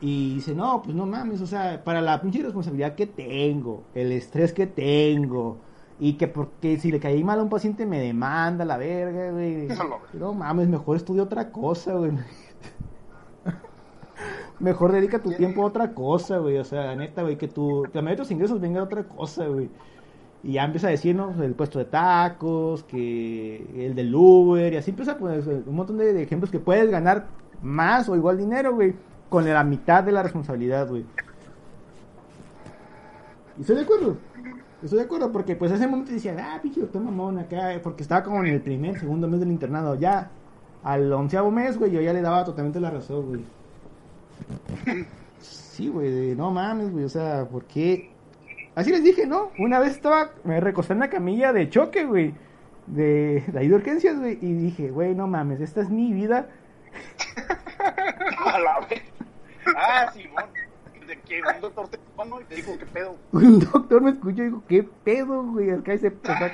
Y dice, no, pues no mames, o sea, para la pinche responsabilidad que tengo, el estrés que tengo, y que porque si le caí mal a un paciente me demanda la verga, güey. No mames, mejor estudia otra cosa, güey. Mejor dedica tu tiempo a otra cosa, güey. O sea, neta, güey, que tu, que la mayoría de tus ingresos venga de otra cosa, güey. Y ya empieza a decirnos el puesto de tacos, que el del Uber, y así empieza pues, un montón de, de ejemplos que puedes ganar más o igual dinero, güey, con la mitad de la responsabilidad, güey. Y estoy de acuerdo. Estoy de acuerdo, porque pues ese momento decía, ah, pinche doctor mamón acá, porque estaba como en el primer, segundo mes del internado. Ya, al onceavo mes, güey, yo ya le daba totalmente la razón, güey. Sí, güey, de, no mames, güey, o sea, ¿por qué? Así les dije, ¿no? Una vez estaba, me recosté en la camilla de choque, güey, de, de ahí de urgencias, güey, y dije, güey, no mames, esta es mi vida. A la vez. Ah, Simón. De que un doctor te y te dijo, ¿qué pedo? Un doctor me escuchó y dijo, ¿qué pedo, güey? Acá se empezó a...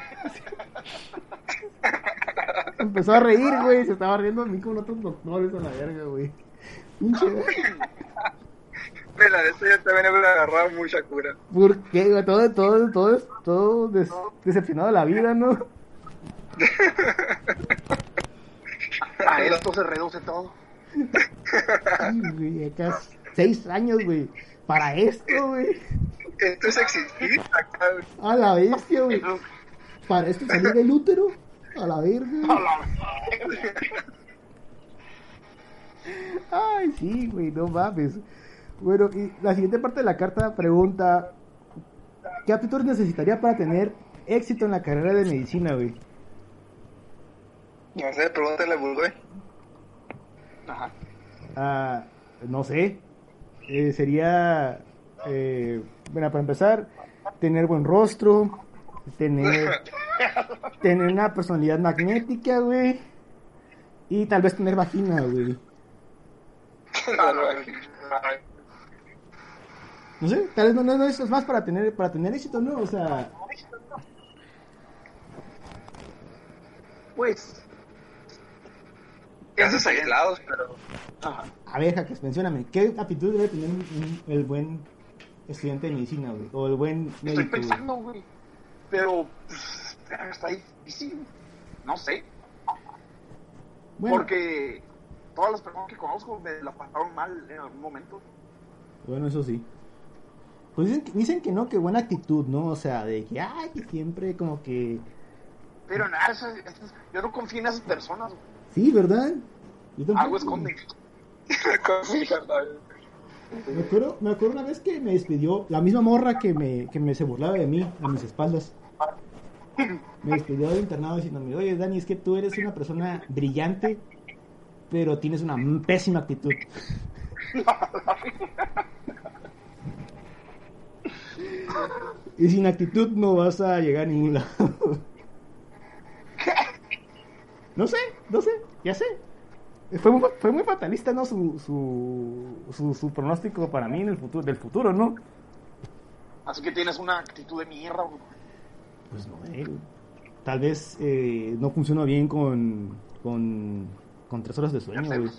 empezó a reír, güey, se estaba riendo de mí con otros doctores a la verga, güey. De esto yo también me agarraba mucha cura. ¿Por qué, güey? Todo, todo, todo, todo des- decepcionado de la vida, ¿no? A esto se reduce todo. Sí, güey, acá seis años, güey, para esto, güey. Esto es existir acá, güey. A la bestia, güey. Para esto salir del útero, a la verga. A la vez. Ay, sí, güey, no mames. Bueno, y la siguiente parte de la carta pregunta: ¿Qué aptitudes necesitaría para tener éxito en la carrera de medicina, güey? No sé, pregúntale a Burgoy. Ajá. Ah, no sé. Eh, sería, eh, bueno, para empezar, tener buen rostro, tener, tener una personalidad magnética, güey. Y tal vez tener vagina, güey. No sé, tal vez no, no, no, eso es más para tener, para tener éxito, ¿no? O sea, Pues. Casos aislados, pero Ajá. a ver, Jaques, mencióname, ¿qué aptitud debe tener un- un- el buen estudiante de medicina, güey? O el buen Estoy médico, güey? pensando, güey. Pero. pues, está difícil. No sé. Bueno, Porque todas las personas que conozco me la pasaron mal en algún momento. Bueno, eso sí. Pues dicen que, dicen que no, que buena actitud, ¿no? O sea, de que, ay, que siempre como que... Pero nada, eso- eso- yo no confío en esas personas. güey. Sí, ¿verdad? Algo esconden. Me acuerdo, me acuerdo una vez que me despidió la misma morra que me, que me se burlaba de mí a mis espaldas. Me despidió del internado diciéndome, oye Dani, es que tú eres una persona brillante, pero tienes una pésima actitud. Y sin actitud no vas a llegar a ningún lado. No sé, no sé, ya sé. Fue muy, fue muy fatalista, ¿no? Su, su, su, su pronóstico para mí en el futuro, del futuro, ¿no? Así que tienes una actitud de mierda. Pues no, eh, Tal vez eh, no funcionó bien con, con, con tres horas de sueño, güey.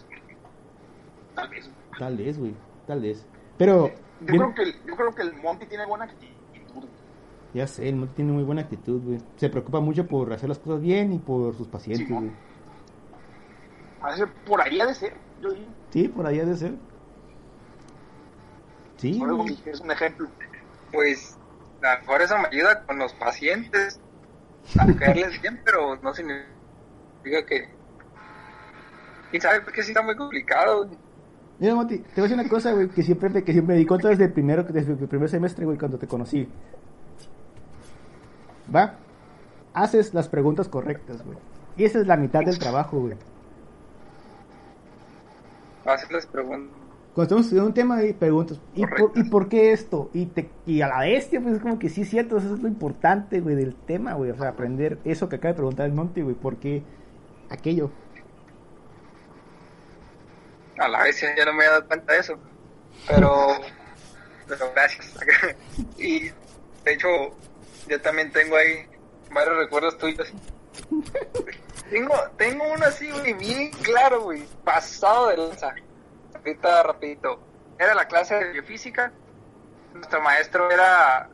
Tal vez. Tal vez, güey. Tal vez. Pero, Yo bien- creo, que el, yo creo que el Monty tiene buena actitud. ya sé, el Monty tiene muy buena actitud, güey. Se preocupa mucho por hacer las cosas bien y por sus pacientes, Sí, por ahí ha de ser. Yo digo. Sí, por ahí ha de ser. Sí, Por algo es un ejemplo. pues a lo mejor eso me ayuda con los pacientes a caerles bien, pero no significa que. ¿Quién sabe? Porque sí está muy complicado. güey. Mira, Monty, te voy a decir una cosa, güey, que siempre, me- que siempre me di cuenta desde el, primero, desde el primer semestre, güey, cuando te conocí. ¿Va? haces las preguntas correctas, güey. Y esa es la mitad del trabajo, güey. Haces las preguntas. Cuando estamos estudiando un tema y preguntas, ¿y por. ¿y por qué esto? Y, te, y a la bestia, pues es como que sí es cierto, eso es lo importante, güey, del tema, güey. O sea, aprender eso que acaba de preguntar el Monty, güey, ¿por qué aquello? A la vez ya no me he dado cuenta de eso. Pero, pero gracias. Y de hecho, yo también tengo ahí varios recuerdos tuyos. tengo, tengo uno así, güey, bien claro, güey, pasado de lanza. Ahorita, rapidito. Era la clase de biofísica. Nuestro maestro era,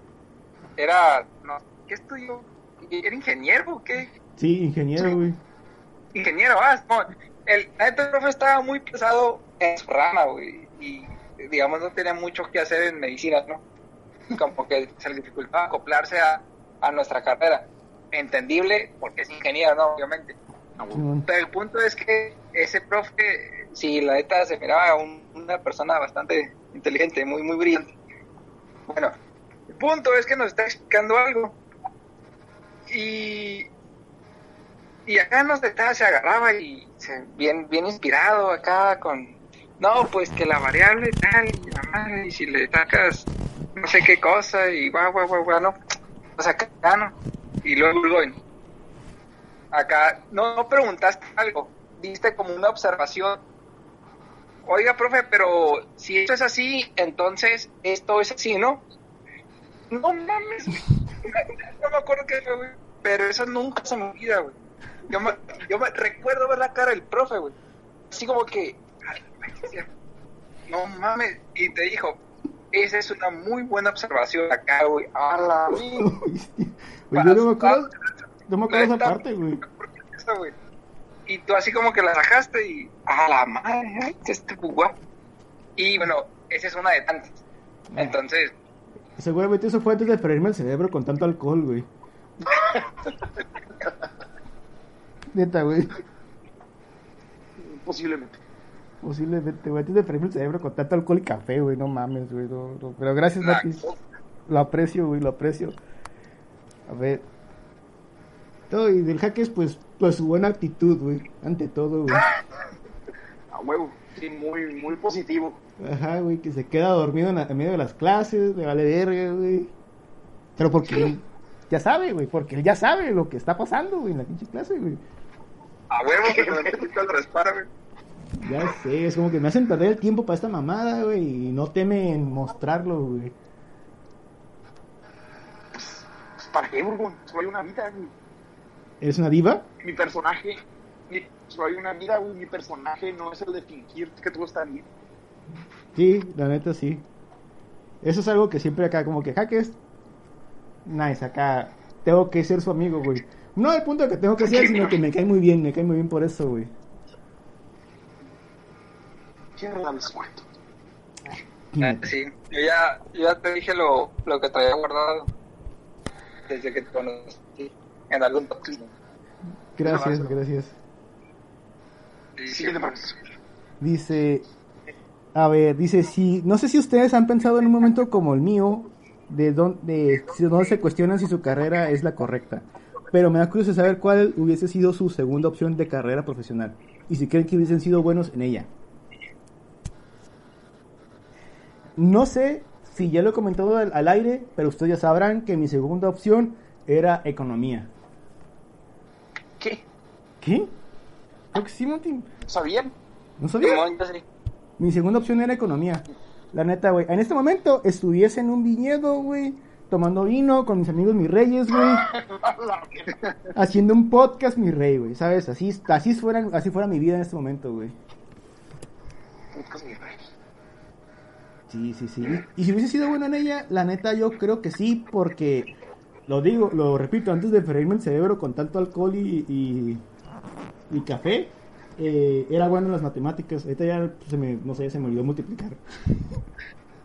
era, no, ¿qué estudió? ¿Era ingeniero o qué? Sí, ingeniero, güey. ingeniero, ah, no, el, el profe estaba muy pesado en su rama, güey, y digamos no tenía mucho que hacer en medicina, ¿no? Como que se le dificultaba acoplarse a, a nuestra carrera. Entendible, porque es ingeniero, ¿no? Obviamente. Simón. Pero el punto es que ese profe, si la neta se miraba un- una persona bastante inteligente, muy, muy brillante. Bueno, el punto es que nos está explicando algo. Y, y acá nos se agarraba y bien, bien inspirado acá con, no, pues que la variable tal, y la madre, y si le sacas no sé qué cosa, y guau, guau, guau, guau, no. O sea, acá, no. Y luego, acá no, no preguntaste algo, diste como una observación. Oiga, profe, pero si esto es así, entonces esto es así, ¿no? No mames. No me acuerdo qué fue. Pero eso nunca se me olvida, güey. Yo me, yo me recuerdo ver la cara del profe, güey. Así como que, no mames. Y te dijo, esa es una muy buena observación acá, güey. A la yo no me acuerdo, no me acuerdo esa parte, güey. Y tú así como que la sacaste y a la madre, ay, este. Y bueno, esa es una de tantas. Entonces, Seguramente eso fue antes de freírme el cerebro con tanto alcohol, güey. Neta, güey. Posiblemente. Posiblemente, güey. Antes de el cerebro con tanto alcohol y café, güey. No mames, güey. no, no. Pero gracias, la- Mati. Lo aprecio, güey, lo aprecio. A ver. Todo, y del Jaques, pues, pues su buena actitud, güey. Ante todo, güey. A huevo. Sí, muy, muy positivo. Ajá, güey, que se queda dormido en, la- en medio de las clases, le vale verga, güey. Pero porque él ya sabe, güey, porque él ya sabe lo que está pasando, güey, en la pinche clase, güey. A huevo que me el resparo, güey. Ya sé, es como que me hacen perder el tiempo para esta mamada, güey, y no temen mostrarlo, güey. Pues, ¿Para qué, Burgón? Solo hay una vida, güey. ¿Eres una diva? Mi personaje, mi, solo hay una vida, güey. Mi personaje no es el de fingir que todo está bien. Sí, la neta sí. Eso es algo que siempre acá, como que Jaques, nice, acá tengo que ser su amigo, güey. No al punto de que tengo que ser, sino que me cae muy bien, me cae muy bien por eso, güey. ¿Quién era el suelto? Ah, Sí, yo ya, yo ya te dije lo, lo que traía guardado desde que te conocí en algún top. Gracias, gracias. Sí. Dice, a ver, dice, si, no sé si ustedes han pensado en un momento como el mío, de donde, de donde se cuestionan si su carrera es la correcta. Pero me da curiosidad saber cuál hubiese sido su segunda opción de carrera profesional. Y si creen que hubiesen sido buenos en ella. No sé si ya lo he comentado al, al aire, pero ustedes ya sabrán que mi segunda opción era economía. ¿Qué? ¿Qué? Creo que sí, Monty. ¿Sabían? ¿No sabía? Simón, yo sí. Mi segunda opción era economía. La neta, güey. En este momento estuviese en un viñedo, güey. Tomando vino con mis amigos mis reyes, güey. haciendo un podcast, mi rey, güey. ¿Sabes? Así, así, fuera, así fuera mi vida en este momento, güey. Podcast mi rey. Sí, sí, sí. Y si hubiese sido bueno en ella, la neta yo creo que sí, porque lo digo, lo repito, antes de freírme el cerebro con tanto alcohol y, y, y café, eh, era bueno en las matemáticas. Ahorita ya se me, no sé, se me olvidó multiplicar.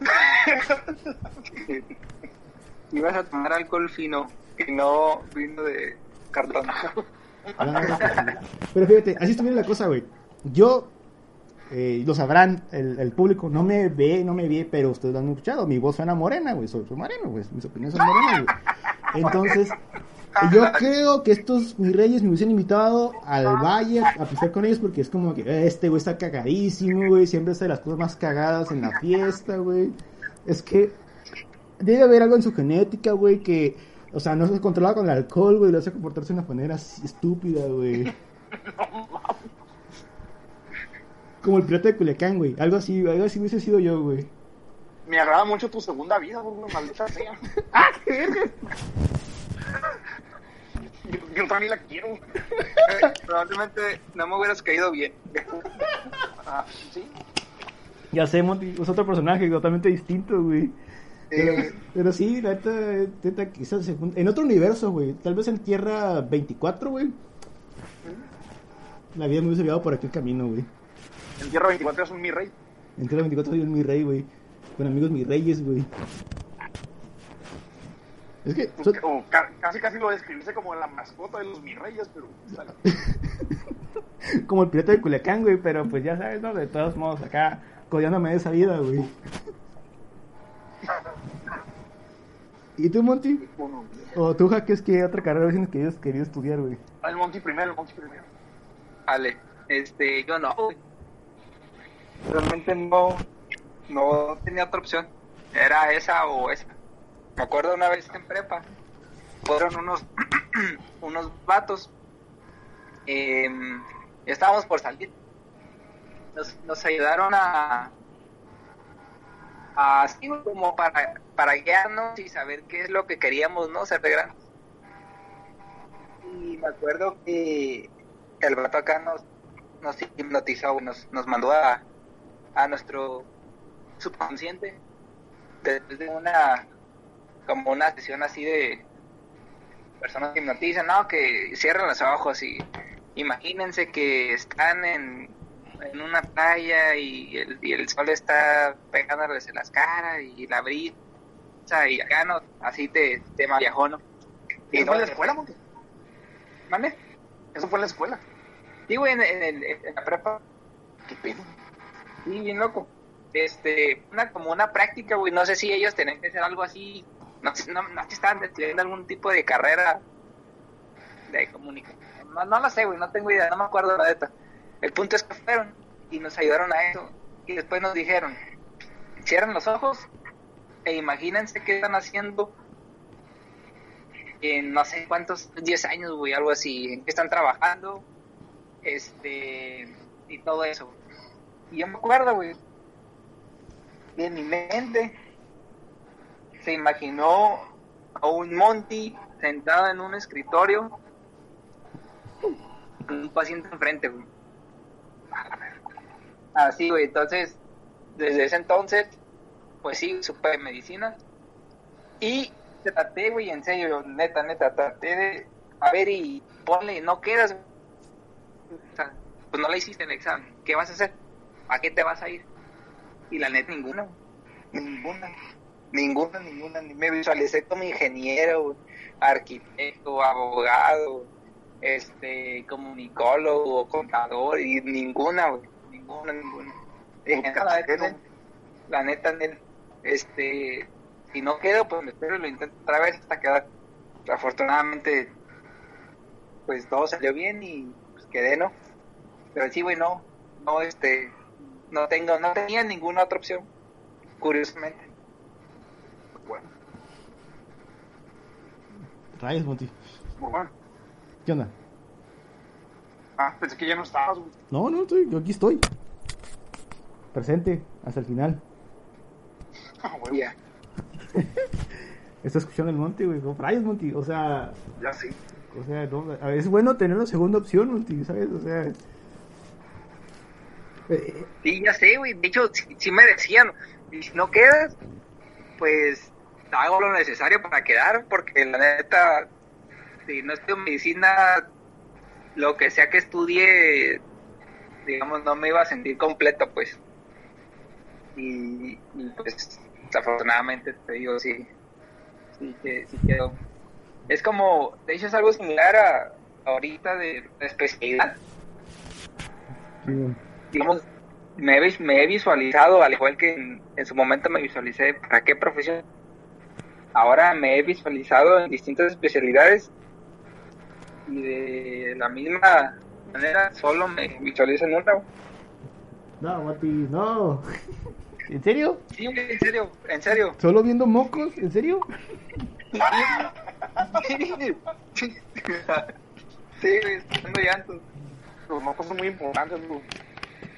Ibas a tomar alcohol fino y no vino de cartón. Pero fíjate, así estuviera la cosa, güey. Yo, eh, lo sabrán, el, el público no me ve, no me ve, pero ustedes lo han escuchado. Mi voz suena morena, güey. Soy, soy moreno, güey. Mis opiniones son morenas, güey. Entonces, Yo creo que estos mis reyes me hubiesen invitado al valle a pisar con ellos porque es como que "Eh, este güey está cagadísimo, güey, siempre hace las cosas más cagadas en la fiesta, güey. Es que debe haber algo en su genética, güey, que, o sea, no se controla con el alcohol, güey, lo hace comportarse de una manera estúpida, güey. Como el pirata de Culiacán, güey. Algo así, algo así hubiese sido yo, güey. Me agrada mucho tu segunda vida, güey, maldita sea. ¡Ah, qué verga! Yo, yo también la quiero. Probablemente no me hubieras caído bien. Ah, sí. Ya sé, Monty, es otro personaje totalmente distinto, güey. Pero, Eh, pero sí, la neta, quizás se en otro universo, güey. Tal vez en Tierra 24, güey. La vida me hubiese llevado por aquel camino, güey. En Tierra 24 es un mi rey. En Tierra 24 soy un mi rey, güey. Con amigos mis reyes, güey. Es que... so- O ca- casi casi lo describiste como la mascota de los mi reyes, pero. como el pirata de Culiacán, güey. Pero pues ya sabes, ¿no? De todos modos, acá codiándome de esa vida, güey. ¿Y tú, Monty? ¿O tú, Jaques, qué otra carrera hubieses querido, querido estudiar, güey? El Monty primero, el Monty primero. Vale, este, yo no. güey. Realmente no, no tenía otra opción. Era esa o esa. Me acuerdo una vez en prepa, fueron unos, unos vatos. em, estábamos por salir. Nos, nos ayudaron a así como para, para guiarnos y saber qué es lo que queríamos, ¿no? Ser de grandes. Y me acuerdo que el vato acá nos, nos hipnotizó, nos, nos mandó a, a nuestro subconsciente después de una como una sesión así de personas que hipnotizan, no, que cierran los ojos y imagínense que están en, en una playa y el, y el sol está pegándoles en las caras y la brisa y acá no, así te, te viajó, ¿no? ¿Eso fue en la escuela, Monty? ¿Mande? Eso fue en la escuela. Sí, güey, en, en- la prepa. ¿Qué pedo? Sí, bien loco. Este, una, como una práctica, güey. No sé si ellos tenían que hacer algo así. No sé, no, no estaban estudiando algún tipo de carrera de comunicación. No, no lo sé, güey. No tengo idea. No me acuerdo la neta. El punto es que fueron y nos ayudaron a eso. Y después nos dijeron: cierren los ojos e imagínense qué están haciendo en no sé cuántos, 10 años, güey, algo así. En qué están trabajando este y todo eso y yo me acuerdo güey y en mi mente se imaginó a un Monty sentado en un escritorio con un paciente enfrente güey así güey entonces desde ese entonces pues sí supe medicina y traté güey en serio neta neta traté de a ver y ponle no quedas pues no le hiciste el examen, ¿qué vas a hacer? ¿A qué te vas a ir? Y la neta, ninguna, ninguna, ninguna, ninguna, ni me visualicé como ingeniero, arquitecto, abogado, este, comunicólogo, contador, y ninguna, güey, ninguna, ninguna. Dije, "No, la neta, la neta, este, si no quedo, pues me espero y lo intento otra vez hasta quedar. Afortunadamente, pues todo salió bien y pues quedé, ¿no? Pero sí, güey, no, no, este, no tengo, no tenía ninguna otra opción, curiosamente. Bueno, Rayos, Monty. bueno. ¿Qué onda? Ah, pensé que ya no estabas, güey. No, no, estoy, yo aquí estoy. Presente, hasta el final. Ah, güey. Está escuchando el Monty, güey. No, Rayos, Monty. O sea, ya sí. o sea, no, es bueno tener una segunda opción, Monty, ¿sabes? O sea... eh, Sí, ya sé, güey, de hecho, sí, sí me decían, y si no quedas, pues hago lo necesario para quedar, porque la neta, si no estudio medicina, lo que sea que estudie, digamos, no me iba a sentir completo, pues. Y, y, pues, desafortunadamente, te digo, sí, sí, que, sí quedó. Es como, de hecho, es algo similar a ahorita de, de especialidad. sí, Digamos, me he, me he visualizado, al igual que en, en su momento me visualicé para qué profesión. Ahora me he visualizado en distintas especialidades y de la misma manera solo me visualizo en una. güey. No, Mati, no. ¿En serio? Sí, en serio, en serio. ¿Solo viendo mocos? ¿En serio? Sí, tengo llantos. Los mocos son muy importantes, güey.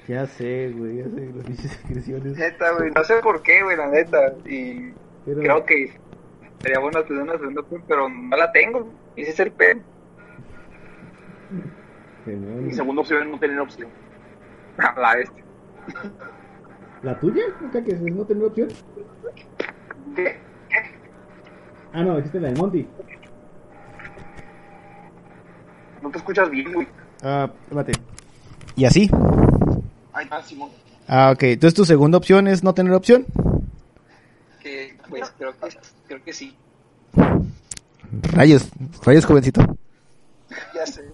Ya sé, güey, ya sé, las pinches expresiones. Neta, güey, no sé por qué, güey, la neta. Y Pero- creo que sería bueno tener una segunda pero no la tengo. Ese es el pedo. Genial. Mi segunda opción es no tener opción. La bestia. ¿La tuya? ¿O sea, que es no tener opción? ¿Qué? Ah, no, dijiste la de Monty. No te escuchas bien, güey. Ah, mate. ¿Y así? Está, Simón. Ah, ok. Entonces tu segunda opción es no tener opción. Que, pues creo que, creo que sí. Rayos, rayos, jovencito. Ya sé.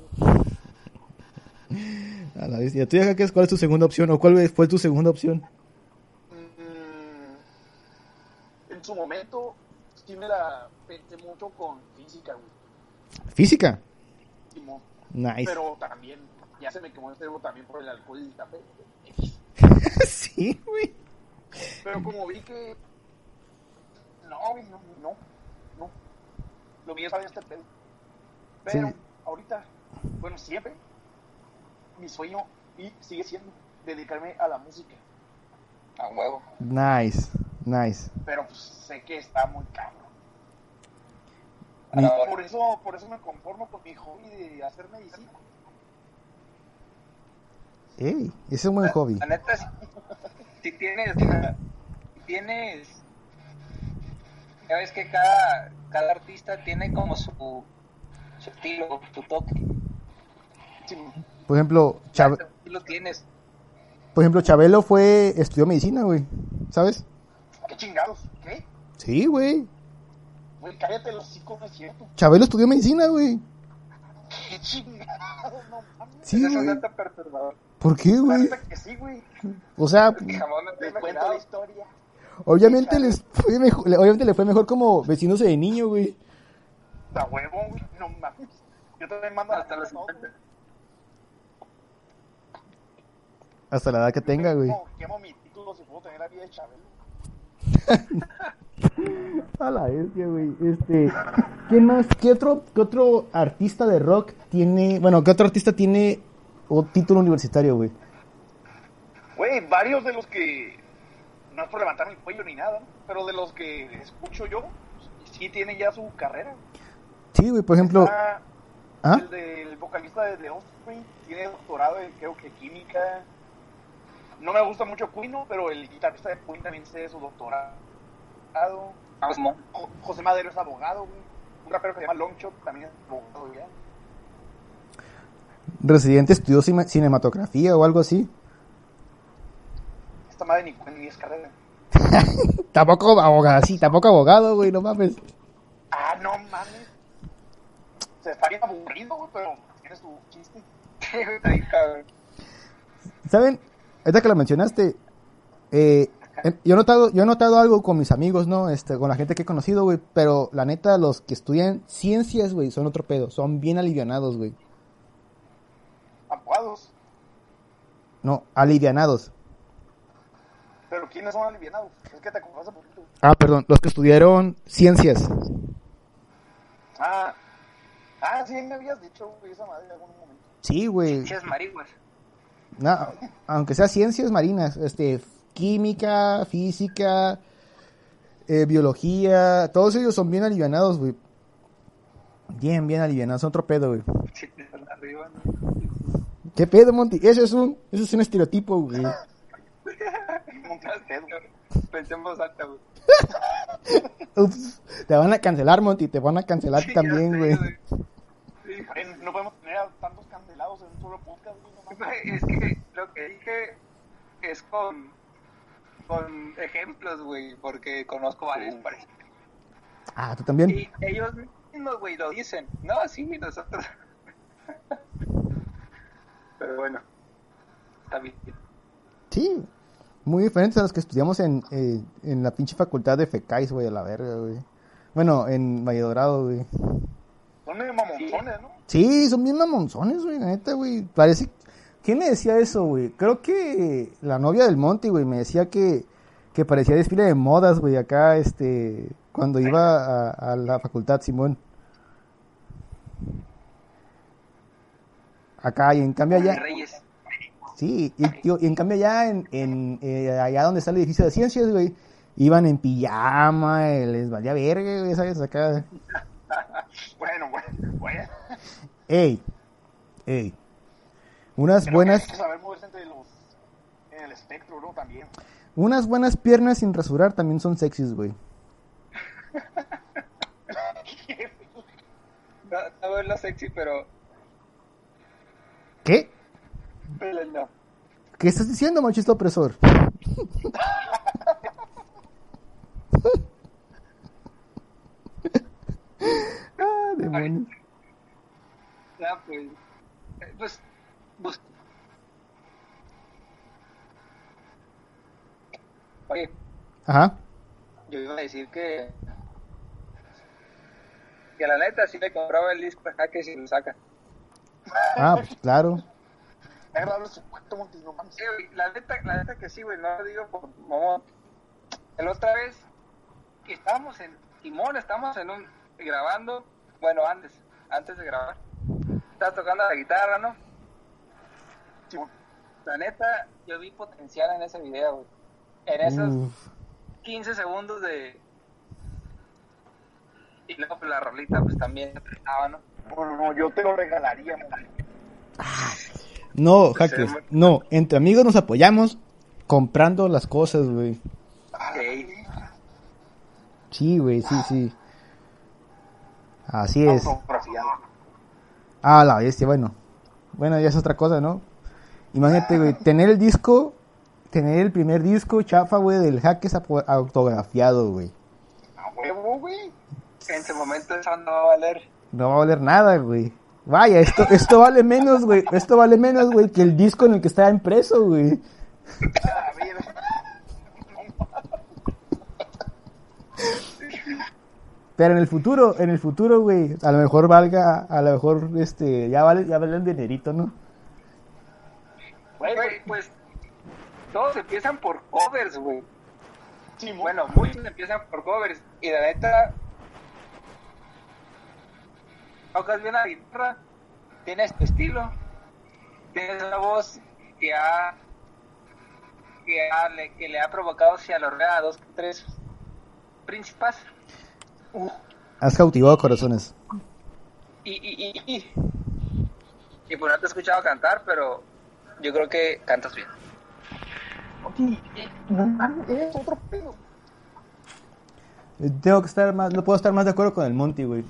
A la vez. ¿Y a tu hija qué es? ¿Cuál es tu segunda opción? ¿O cuál fue tu segunda opción? Mm, en su momento, sí me la pensé mucho con física, güey. Física. Nice. Pero también, ya se me quemó el cerebro también por el alcohol y el café. sí, güey. Pero como vi que. No, güey, no, no, no. Lo mío es este pedo. Pero Sí. Ahorita, bueno, siempre, mi sueño y sigue siendo dedicarme a la música. A huevo. Nice, nice. Pero pues sé que está muy. Mi- Por eso, por eso me conformo con mi hobby de hacer medicina. Ey, ese es un buen hobby. La neta, si, si tienes, si tienes, ya ves que cada, cada artista tiene como su, su estilo, su toque. Sí, Por ejemplo, Chab- lo tienes. por ejemplo, Chabelo fue, estudió medicina, güey. ¿Sabes? ¿Qué chingados? ¿Qué? Sí, güey. Güey, cállate los hocico, no es cierto. Chabelo estudió medicina, güey. ¿Qué chingados? No mames. Sí, Ese es un güey. perturbador. ¿Por qué, güey? neta que sí, güey. O sea, me Les había cuento la historia. obviamente les fue mejor, obviamente le fue mejor como vecinos de niño, güey. Huevo, güey. No mames. Yo también mando Hasta la los todo, 50. Hasta la edad que tenga, güey. No, quemo mi título si puedo tener la vida de Chabelo. A la bestia, güey. Este, ¿quién más? ¿Qué otro, qué otro artista de rock tiene, bueno, qué otro artista tiene un título universitario, güey? Güey, varios de los que. No es por levantarme el cuello ni nada, pero de los que escucho yo, sí tienen ya su carrera. Sí, güey, por ejemplo, Está ¿ah? El del vocalista de The Offspring tiene doctorado en creo que química. No me gusta mucho Queen, ¿no? pero el guitarrista de Queen también tiene su doctorado. Osmo. Jo- José Madero es abogado, güey. Un rapero que se llama Longshot también es abogado ya. Residente estudió cine- cinematografía o algo así. Esta madre ni ni es carrera. Tampoco abogado, sí, tampoco abogado, güey, no mames. Ah, no mames. Bien aburrido, güey, pero tiene su chiste. ¿Saben? Ahorita que lo mencionaste, eh, em, yo he notado, yo he notado algo con mis amigos, ¿no? Este, con la gente que he conocido, güey, pero la neta, los que estudian ciencias, güey, son otro pedo, son bien alivianados, güey. Abogados. No, alivianados. Pero ¿quiénes son alivianados? Es que te acordás hace poquito. Ah, perdón, los que estudiaron ciencias. Ah, ah, sí, me habías dicho, güey, esa madre en algún momento. Sí, güey. Es marihuas. No, aunque sea ciencias marinas, este, química, física, eh, biología, todos ellos son bien alivianados, güey. Bien, bien alivianados, son otro pedo, güey. Sí, están arriba, ¿no? ¿Qué pedo, Monty? Eso es un, eso es un estereotipo, güey. Pensemos alta, güey. Ups, te van a cancelar, Monty, te van a cancelar Sí, también, güey. Sí, No podemos tener a tantos cancelados en un solo podcast, güey. Es que lo que dije es con, con ejemplos, güey, porque conozco varios, parece. Ah, tú también. Y ellos mismos, güey, lo dicen. No, sí, nosotros. Pero bueno, está bien. Sí, muy diferentes a los que estudiamos en, eh, en la pinche facultad de FECAIS, güey, a la verga, güey. Bueno, en Valle Dorado, güey. Son medio mamonzones, ¿no? Sí, son bien mamonzones, güey, la neta, güey. Parece. ¿Quién me decía eso, güey? Creo que la novia del Monty, güey, me decía que, que parecía desfile de modas, güey, acá, este. Cuando iba a, a la facultad, Simón. Acá, y en cambio allá. Reyes. Sí, y, tío, y en cambio allá, en, en, eh, allá donde está el edificio de ciencias, güey, iban en pijama, eh, les valía verga, güey, ¿sabes? Acá. Bueno, bueno, bueno. Ey, ey. Unas Creo buenas, que hay que saber moverse entre los... En el espectro, ¿no? También. unas buenas piernas sin rasurar también son sexys, güey. No, no sexy, pero. ¿Qué? pero no. ¿Qué estás diciendo, machista opresor? ah, demonios. Ya, pues. eh, Pues. bus- Oye, Ajá. yo iba a decir que. Que la neta sí le compraba el disco a Jaque si lo saca. Ah, pues claro. Sí, la neta, la neta que sí, güey, no lo digo por mamón. La otra vez que estábamos en Timón, estábamos en un grabando, bueno, antes, antes de grabar. Estaba tocando la guitarra, ¿no? La neta, yo vi potencial en ese video, güey. En esos Uf. 15 segundos de... Y luego pues, la rolita pues también estaba, ¿no? No, no, no, yo te lo regalaría. No, hackers, no. Entre amigos nos apoyamos comprando las cosas, güey. Sí, güey, sí, sí. Así es. Ah, la bestia, bueno. Bueno, ya es otra cosa, ¿no? Imagínate, güey, tener el disco, tener el primer disco chafa, güey, del apo- autografiado, güey. A huevo, güey. En su momento eso no va a valer. No va a valer nada, güey. Vaya, esto, esto vale menos, güey. Esto vale menos, güey, que el disco en el que está impreso, güey. Pero en el futuro, en el futuro, güey, a lo mejor valga, a lo mejor, este, ya vale, ya vale el dinerito, ¿no? Güey, pues todos empiezan por covers, güey. Simón. Bueno, muchos empiezan por covers. Y la neta, tocas bien la guitarra, tienes tu estilo, tienes una voz que ha que, ha- le, que le ha provocado si a a dos tres príncipas. Has cautivado corazones. Y, y, y, y, y pues no te he escuchado cantar, pero yo creo que cantas bien. Eh, no mames, es otro pedo. Tengo que estar más, no puedo estar más de acuerdo con el Monty, güey.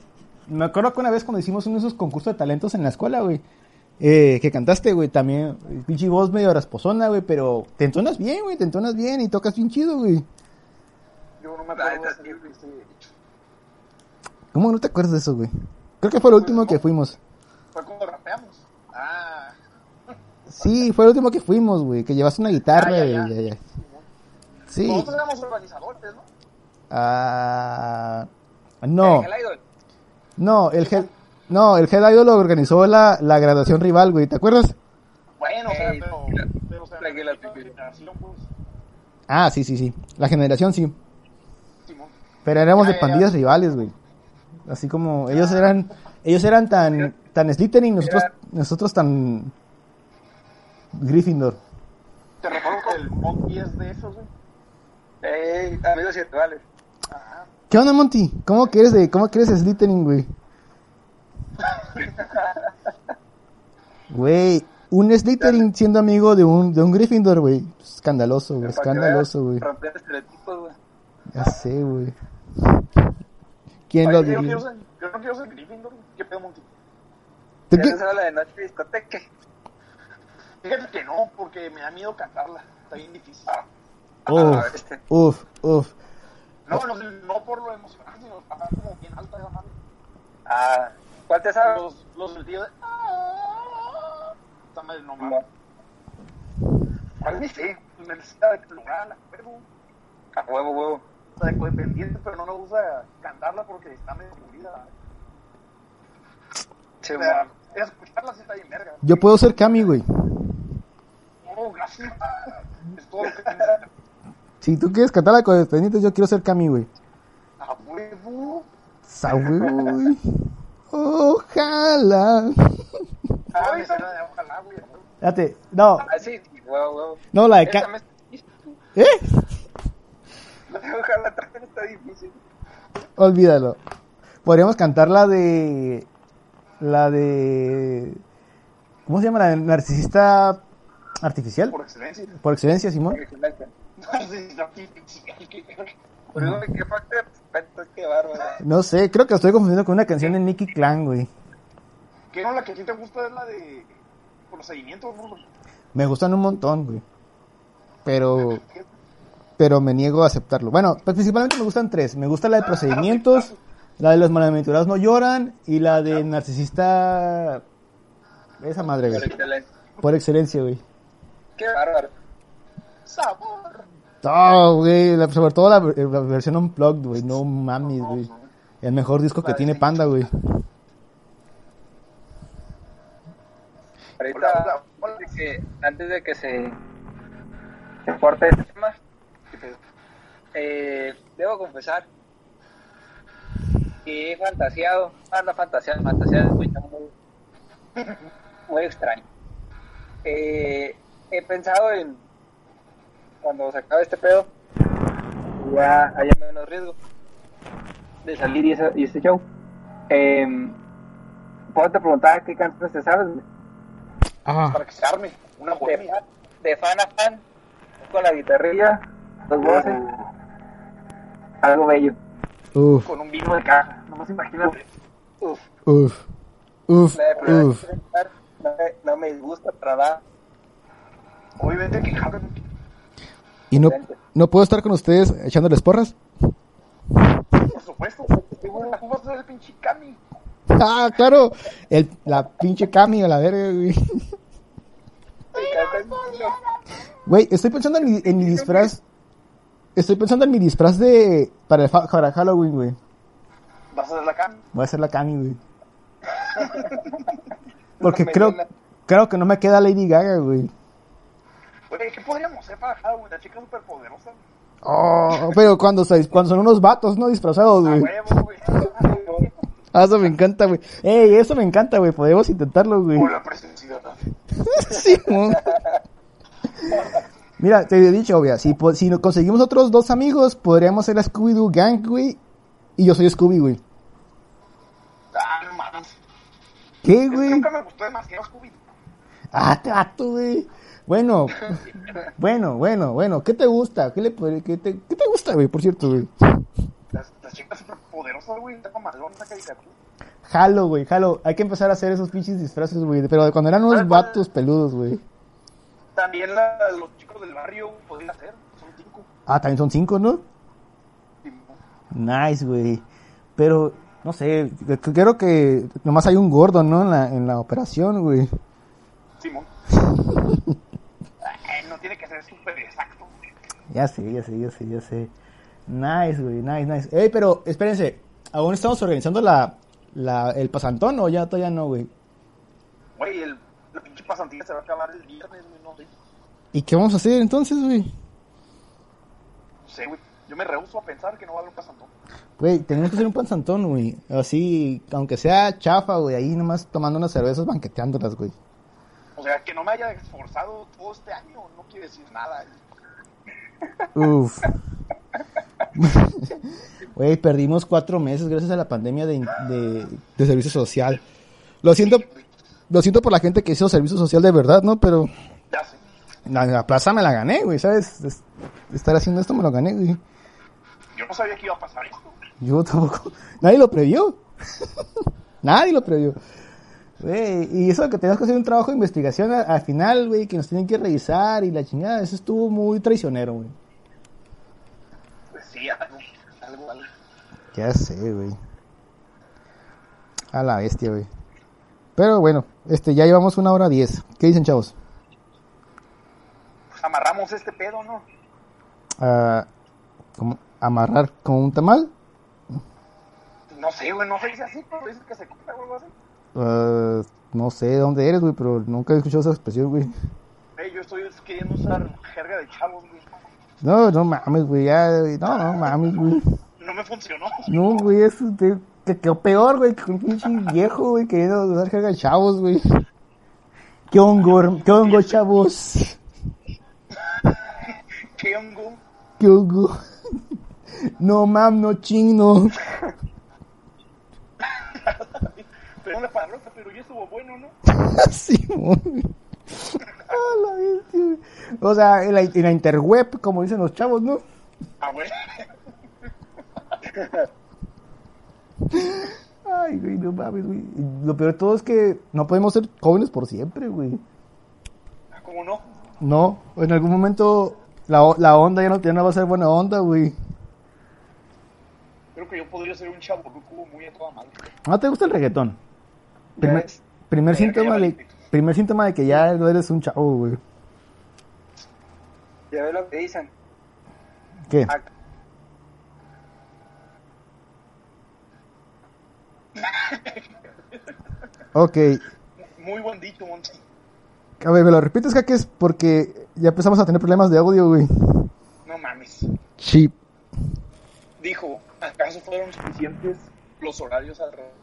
Me acuerdo que una vez cuando hicimos uno de esos concursos de talentos en la escuela, güey, eh, que cantaste, güey, también, pinche voz medio rasposona, güey, pero te entonas bien, güey, te entonas bien y tocas bien chido, güey. Yo no me acuerdo de neta, ese- sí, güey. de ese hecho. ¿Cómo no te acuerdas de eso, güey? Creo que fue el último que fuimos. Fue cuando rapeamos. Ah. Sí, fue el último que fuimos, güey, que llevaste una guitarra Ah, ya, y ya. Sí. Nosotros éramos organizadores, ¿no? Ah, no, El idol. no, el head, no, el head idol lo organizó la, la graduación rival, güey, ¿te acuerdas? Bueno, o sea, Ey, pero, pero o sea, la generación, pues, Ah, sí, sí, sí. La generación sí. Simón. Pero éramos Ya, de ya, pandillas rivales, güey. Así como ellos eran, ellos eran tan, tan Slytherin, nosotros, nosotros tan Gryffindor. Te recuerdo que el Monty es de esos. Ey, amigos y rivales. Ajá. ¿Qué onda, Monty? ¿Cómo que eres de, cómo que eres Slytherin, güey? Güey, un Slytherin siendo amigo de un, de un Gryffindor, güey. Escandaloso, güey, escandaloso, güey. Ya sé, güey. ¿Quién lo yo, quiero ser, yo no quiero ser Gryffindor. ¿Qué pedo, Monty? ¿Tú Ya qué? no se habla de noche de discoteca. Fíjate que no, porque me da miedo cantarla. Está bien difícil. Uf, Ah, este. uf, uf. No, no, no por lo emocional, sino está como bien alta esa madre. Ah, ¿cuál te sabes? Los, los sentidos de... "Ah". Esta madre no mames. ¿Cuál ni sé? Necesita de lugar, la huevo. A huevo, huevo. O sea, codependiente, pero no me gusta cantarla porque está medio aburrida. Sí, O sea, escucharla sí está bien verga. Yo puedo ser Cami, güey. Oh, gracias. Es todo lo que. Si tú quieres cantar la correspondiente, yo quiero ser Cami, güey. A huevo. Sa, güey. Ojalá. Ah. Fíjate, no, Ah, sí, huevo, huevo. no, la de Esa Ca- me- ¿Eh? Ojalá también está difícil. Olvídalo. Podríamos cantar la de. La de. ¿Cómo se llama? La de narcisista artificial. Por excelencia. Por excelencia, Simón. Sé, no, qué- falta de respeto, qué bárbaro. No sé, creo que lo estoy confundiendo con una canción de Nicky Clan, güey. ¿Qué no la que a ti te gusta es la de procedimientos, no? Me gustan un montón, güey. Pero. Pero me niego a aceptarlo. Bueno, pues principalmente me gustan tres. Me gusta la de procedimientos, la de los malaventurados no lloran y la de narcisista. Esa madre, güey. excelente. Por excelencia, güey. Qué bárbaro. Sabor. No, güey, sobre todo la, la versión unplugged, güey, no mames, güey. El mejor disco que tiene Panda, güey. Ahorita, Hola, hola. antes de que, antes de que se, se corte este tema, eh, debo confesar que he fantaseado, ah, no fantaseado, fantaseado es muy, muy extraño. Eh, he pensado en, cuando se acabe este pedo, ya haya menos riesgo de salir y, ese- y este show. Eh, Puedo te preguntar qué canciones te sabes? Ah, Para que se arme una fan- de fan a fan, con la guitarrilla, los voces, algo bello. uf, Con un vino de caja. Nomás imagínate. Uf, uf, uf, la uf. no me, no me disgusta para nada. Obviamente que. ¿Y no, no puedo estar con ustedes echándoles porras? Por supuesto. Qué bueno, ¿cómo vas a ser el pinche Cami? Ah, claro, el, la pinche Cami a la verga, güey. Güey, estoy pensando en mi, en mi disfraz. Estoy pensando en mi disfraz de. Para, el fa- para Halloween, güey. Vas a ser la Cami. Voy a hacer la Cami, güey. Porque creo, melena. creo que no me queda Lady Gaga, güey. Oye, ¿qué podríamos hacer para Halloween? La chica superpoderosa. Oh, pero cuando, se- cuando son unos vatos, ¿no? Disfrazados, güey. huevo, güey. Ah, eso me encanta, güey. Ey, eso me encanta, güey. Podemos intentarlo, güey. Por la presencia. Sí. Mira, te he dicho, obvia, si, si conseguimos otros dos amigos, podríamos ser la Scooby-Doo Gang, güey. Y yo soy Scooby, güey. Ah, no mames. ¿Qué, güey? nunca me gustó demasiado Scooby. Ah, te vato, güey. Bueno, bueno, bueno, bueno. ¿Qué te gusta? ¿Qué, le, qué, te, ¿qué te gusta, güey? Por cierto, güey. Las, las chicas superpoderosas, güey. Está malón esa caricatura. Jalo, güey, jalo. Hay que empezar a hacer esos pinches disfraces, güey. Pero de cuando eran unos vatos peludos, güey. También la, los chicos del barrio podrían hacer. Son cinco. Ah, también son cinco, ¿no? Nice, güey. Pero, no sé, creo que nomás hay un gordo, ¿no? En la, en la operación, güey. Simón. Ay, no tiene que ser súper exacto. Ya sé, ya sé, ya sé, ya sé. Nice, güey, nice, nice. Ey, pero espérense, ¿aún estamos organizando la, la, el pasantón o ya todavía no, güey? Güey, el, la pinche pasantía se va a acabar el viernes, güey. ¿Y qué vamos a hacer entonces, güey? No sé, güey. Yo me rehuso a pensar que no va a haber un pasantón. Güey, tenemos que hacer un pasantón, güey. Así, aunque sea chafa, güey, ahí nomás tomando unas cervezas banqueteándolas, güey. O sea, que no me haya esforzado todo este año no quiere decir nada. Uf. Güey, perdimos cuatro meses gracias a la pandemia de, de, de servicio social. Lo siento, lo siento por la gente que hizo servicio social de verdad, ¿no? Pero Ya sé. La, la plaza me la gané, güey, ¿sabes? Es- estar haciendo esto me lo gané, güey. Yo no sabía que iba a pasar esto. Yo tampoco. Nadie lo previó. Nadie lo previó. Güey, y eso que tenemos que hacer un trabajo de investigación a- al final, güey, que nos tienen que revisar y la chingada, eso estuvo muy traicionero, güey. Pues sí, algo. Algo, algo. Ya sé, güey. A la bestia, güey. Pero bueno, este, ya llevamos una hora diez. ¿Qué dicen, chavos? Pues amarramos este pedo, ¿no? Ah, ¿cómo? ¿Amarrar con un tamal? No sé, güey, no se dice así, pero dice que se compra o algo así. Ah, no sé de dónde eres, güey, pero nunca he escuchado esa expresión, güey. Ey, yo estoy queriendo usar jerga de chavos, güey. No, no mames, güey, ya, güey, no, no mames, güey. No me funcionó. No, güey, es de, que quedó peor, güey, que un pinche viejo, güey, queriendo usar jerga de chavos, güey. ¿Qué hongo, qué hongo, chavos? ¿Qué hongo? No, mam, no chino. Pero una palabra, pero ya estuvo bueno, ¿no? Sí. Ah. O sea, en la, en la interweb, como dicen los chavos, ¿no? Ah, güey. Ay, güey, no mames, güey. Lo peor de todo es que no podemos ser jóvenes por siempre, güey. ¿Cómo no? No, en algún momento la, la onda ya no, ya no va a ser buena onda, güey. Creo que yo podría ser un chavo ruco muy a toda madre. ¿No te gusta el reggaetón? Primer, primer síntoma de, primer síntoma de que ya no eres un chavo, güey. Ya ves lo que dicen. ¿Qué? Ok. Muy buen dicho, Monty. A ver, ¿me lo repites, que es porque ya empezamos a tener problemas de audio, güey. No mames. Sí. Dijo, ¿acaso fueron suficientes los horarios al revés?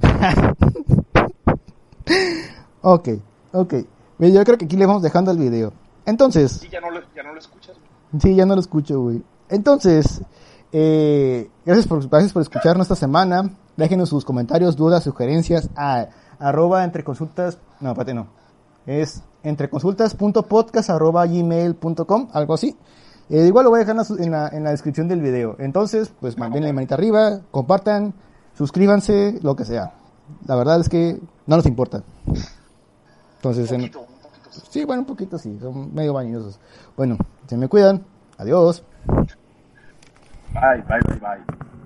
Ok, ok. Yo creo que aquí le vamos dejando el video. Entonces, Y ya no lo, ya no lo escuchas. Sí, ya no lo escucho, güey. Entonces, eh, gracias, por, gracias por escucharnos esta semana. Déjenos sus comentarios, dudas, sugerencias a arroba entre consultas. No, espérate, no. Es entreconsultas.podcast arroba gmail.com, algo así. Eh, igual lo voy a dejar en la, en, la, en descripción del video. Entonces, pues mandenle manita arriba, compartan, suscríbanse, lo que sea. La verdad es que no nos importa. Entonces, Un en- poquito, un poquito. sí. Sí, bueno, un poquito sí, son medio bañosos. Bueno, se me cuidan. Adiós. Bye, bye, bye, bye.